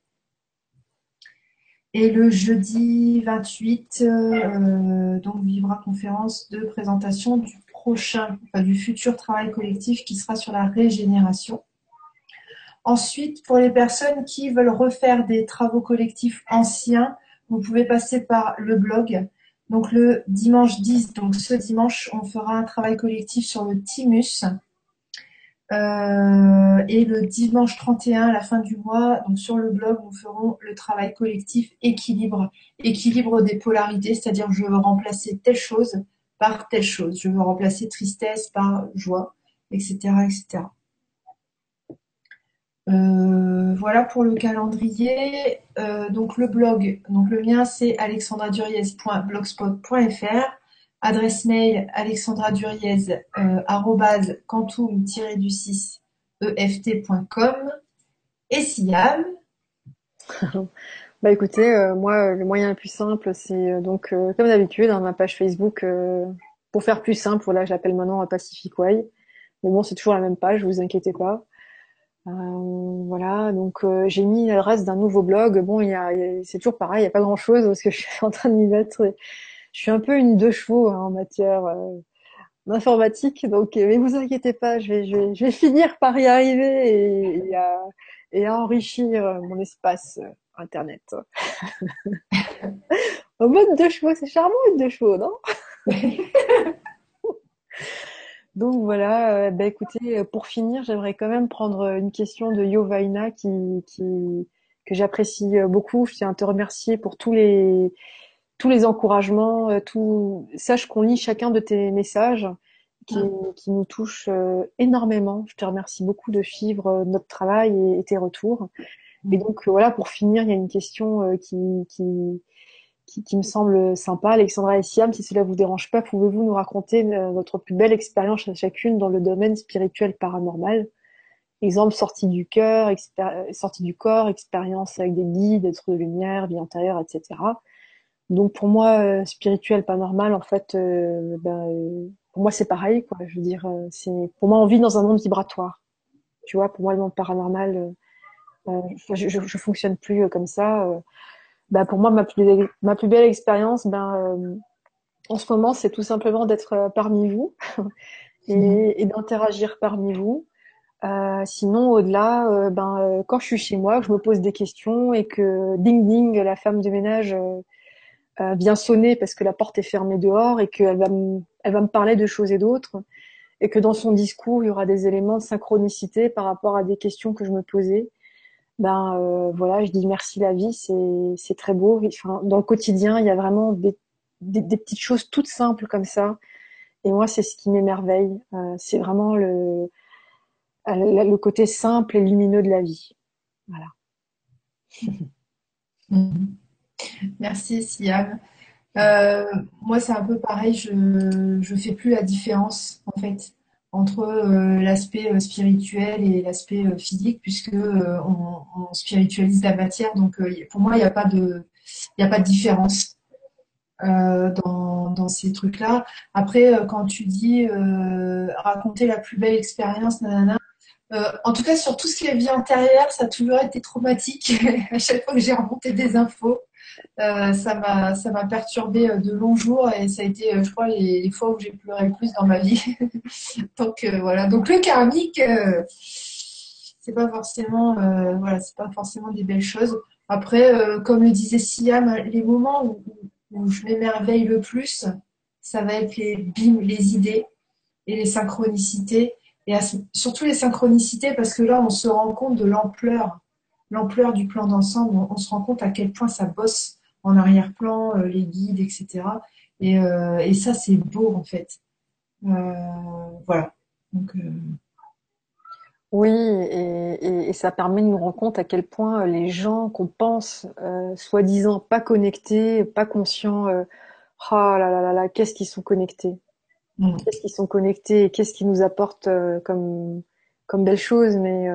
Et le jeudi 28, euh, donc vivra conférence de présentation du prochain, du futur travail collectif qui sera sur la régénération. Ensuite, pour les personnes qui veulent refaire des travaux collectifs anciens, vous pouvez passer par le blog donc le dimanche 10, donc ce dimanche, on fera un travail collectif sur le thymus. Euh, et le dimanche 31, à la fin du mois, donc sur le blog, nous ferons le travail collectif équilibre, équilibre des polarités, c'est-à-dire je veux remplacer telle chose par telle chose, je veux remplacer tristesse par joie, etc., etc. Euh, voilà pour le calendrier. donc le blog, donc le mien c'est alexandraduriez.blogspot.fr. Adresse mail alexandraduriez@quantum-du6 eft.com et Siam. bah écoutez, euh, moi le moyen le plus simple c'est euh, donc euh, comme d'habitude dans ma page Facebook pour faire plus simple, voilà, je maintenant Pacific Way. Mais bon, c'est toujours la même page, vous inquiétez pas. voilà, donc j'ai mis l'adresse d'un nouveau blog. Bon, y a, c'est toujours pareil, il y a pas grand chose parce que [LAUGHS] je suis en train de m'y mettre. Je suis un peu une deux chevaux hein, en matière d'informatique, donc mais vous inquiétez pas, je vais, finir par y arriver et, à, enrichir euh, mon espace euh, internet. [LAUGHS] en mode deux chevaux, c'est charmant une deux chevaux, non? [LAUGHS] Donc voilà, euh, bah écoutez, pour finir, j'aimerais quand même prendre une question de Yovaina qui, qui que j'apprécie beaucoup. Je tiens à te remercier pour tous les tous les encouragements, tout. Sache qu'on lit chacun de tes messages qui, nous touche euh, énormément. Je te remercie beaucoup de suivre euh, notre travail et, tes retours. Et donc euh, voilà, pour finir, il y a une question qui, qui, qui, me semble sympa. Alexandra et Siam, si cela vous dérange pas, pouvez-vous nous raconter votre plus belle expérience chacune dans le domaine spirituel paranormal? Exemple, sortie du cœur, sortie du corps, expérience avec des guides, êtres de lumière, vie antérieure, etc. Donc pour moi, spirituel, paranormal, en fait, ben, pour moi c'est pareil quoi. Je veux dire euh, c'est pour moi on vit dans un monde vibratoire. Tu vois pour moi le monde paranormal euh, euh je, je, je, fonctionne plus euh, comme ça bah pour moi ma plus ma plus belle expérience ben en ce moment c'est tout simplement d'être parmi vous [LAUGHS] et, mmh. et d'interagir parmi vous. Euh, sinon, au-delà, ben, quand je suis chez moi, je me pose des questions et que ding ding, la femme de ménage bien sonner parce que la porte est fermée dehors et qu'elle va me, elle va me parler de choses et d'autres et que dans son discours il y aura des éléments de synchronicité par rapport à des questions que je me posais. Ben euh, voilà, je dis merci la vie, c'est très beau. Enfin, dans le quotidien, il y a vraiment des, des, petites choses toutes simples comme ça. Et moi, c'est ce qui m'émerveille. Euh, c'est vraiment le le côté simple et lumineux de la vie. Voilà. Mm-hmm. [LAUGHS] Merci Siam. Euh, moi, c'est un peu pareil. Je ne fais plus la différence en fait entre euh, l'aspect euh, spirituel et l'aspect physique, puisque on, spiritualise la matière. Donc, pour moi, il n'y a pas de a pas de différence dans, dans, ces trucs-là. Après, quand tu dis raconter la plus belle expérience, nanana, en tout cas, sur tout ce qui est vie antérieure, ça a toujours été traumatique. [LAUGHS] à chaque fois que j'ai remonté des infos, euh, ça m'a ça perturbé euh, de longs jours et ça a été, euh, je crois, les, fois où j'ai pleuré le plus dans ma vie. [LAUGHS] donc voilà. Donc le karmique, c'est pas forcément voilà, c'est pas forcément des belles choses. Après, comme le disait Siam, les moments où, où je m'émerveille le plus, ça va être les bim, les idées et les synchronicités. Et surtout les synchronicités parce que là, on se rend compte de l'ampleur l'ampleur du plan d'ensemble, on, se rend compte à quel point ça bosse en arrière-plan, euh, les guides, etc. Euh, et, ça, c'est beau en fait. Euh, voilà. oui, et, ça permet de nous rendre compte à quel point les gens qu'on pense soi-disant pas connectés, pas conscients, oh là là là là, qu'est-ce qu'ils sont connectés? Mm. Qu'est-ce qu'ils sont connectés et qu'est-ce qu'ils nous apportent comme, comme belles choses, mais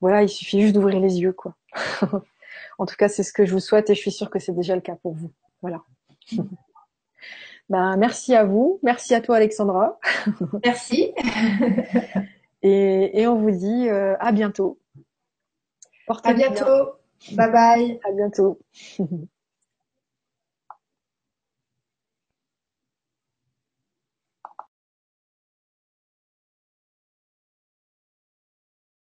voilà, il suffit juste d'ouvrir les yeux, quoi. [LAUGHS] en tout cas, c'est ce que je vous souhaite et je suis sûre que c'est déjà le cas pour vous. Voilà. [LAUGHS] ben, merci à vous. Merci à toi, Alexandra. [LAUGHS] merci. et, on vous dit euh, à bientôt. à bientôt. Bye bye. À bientôt.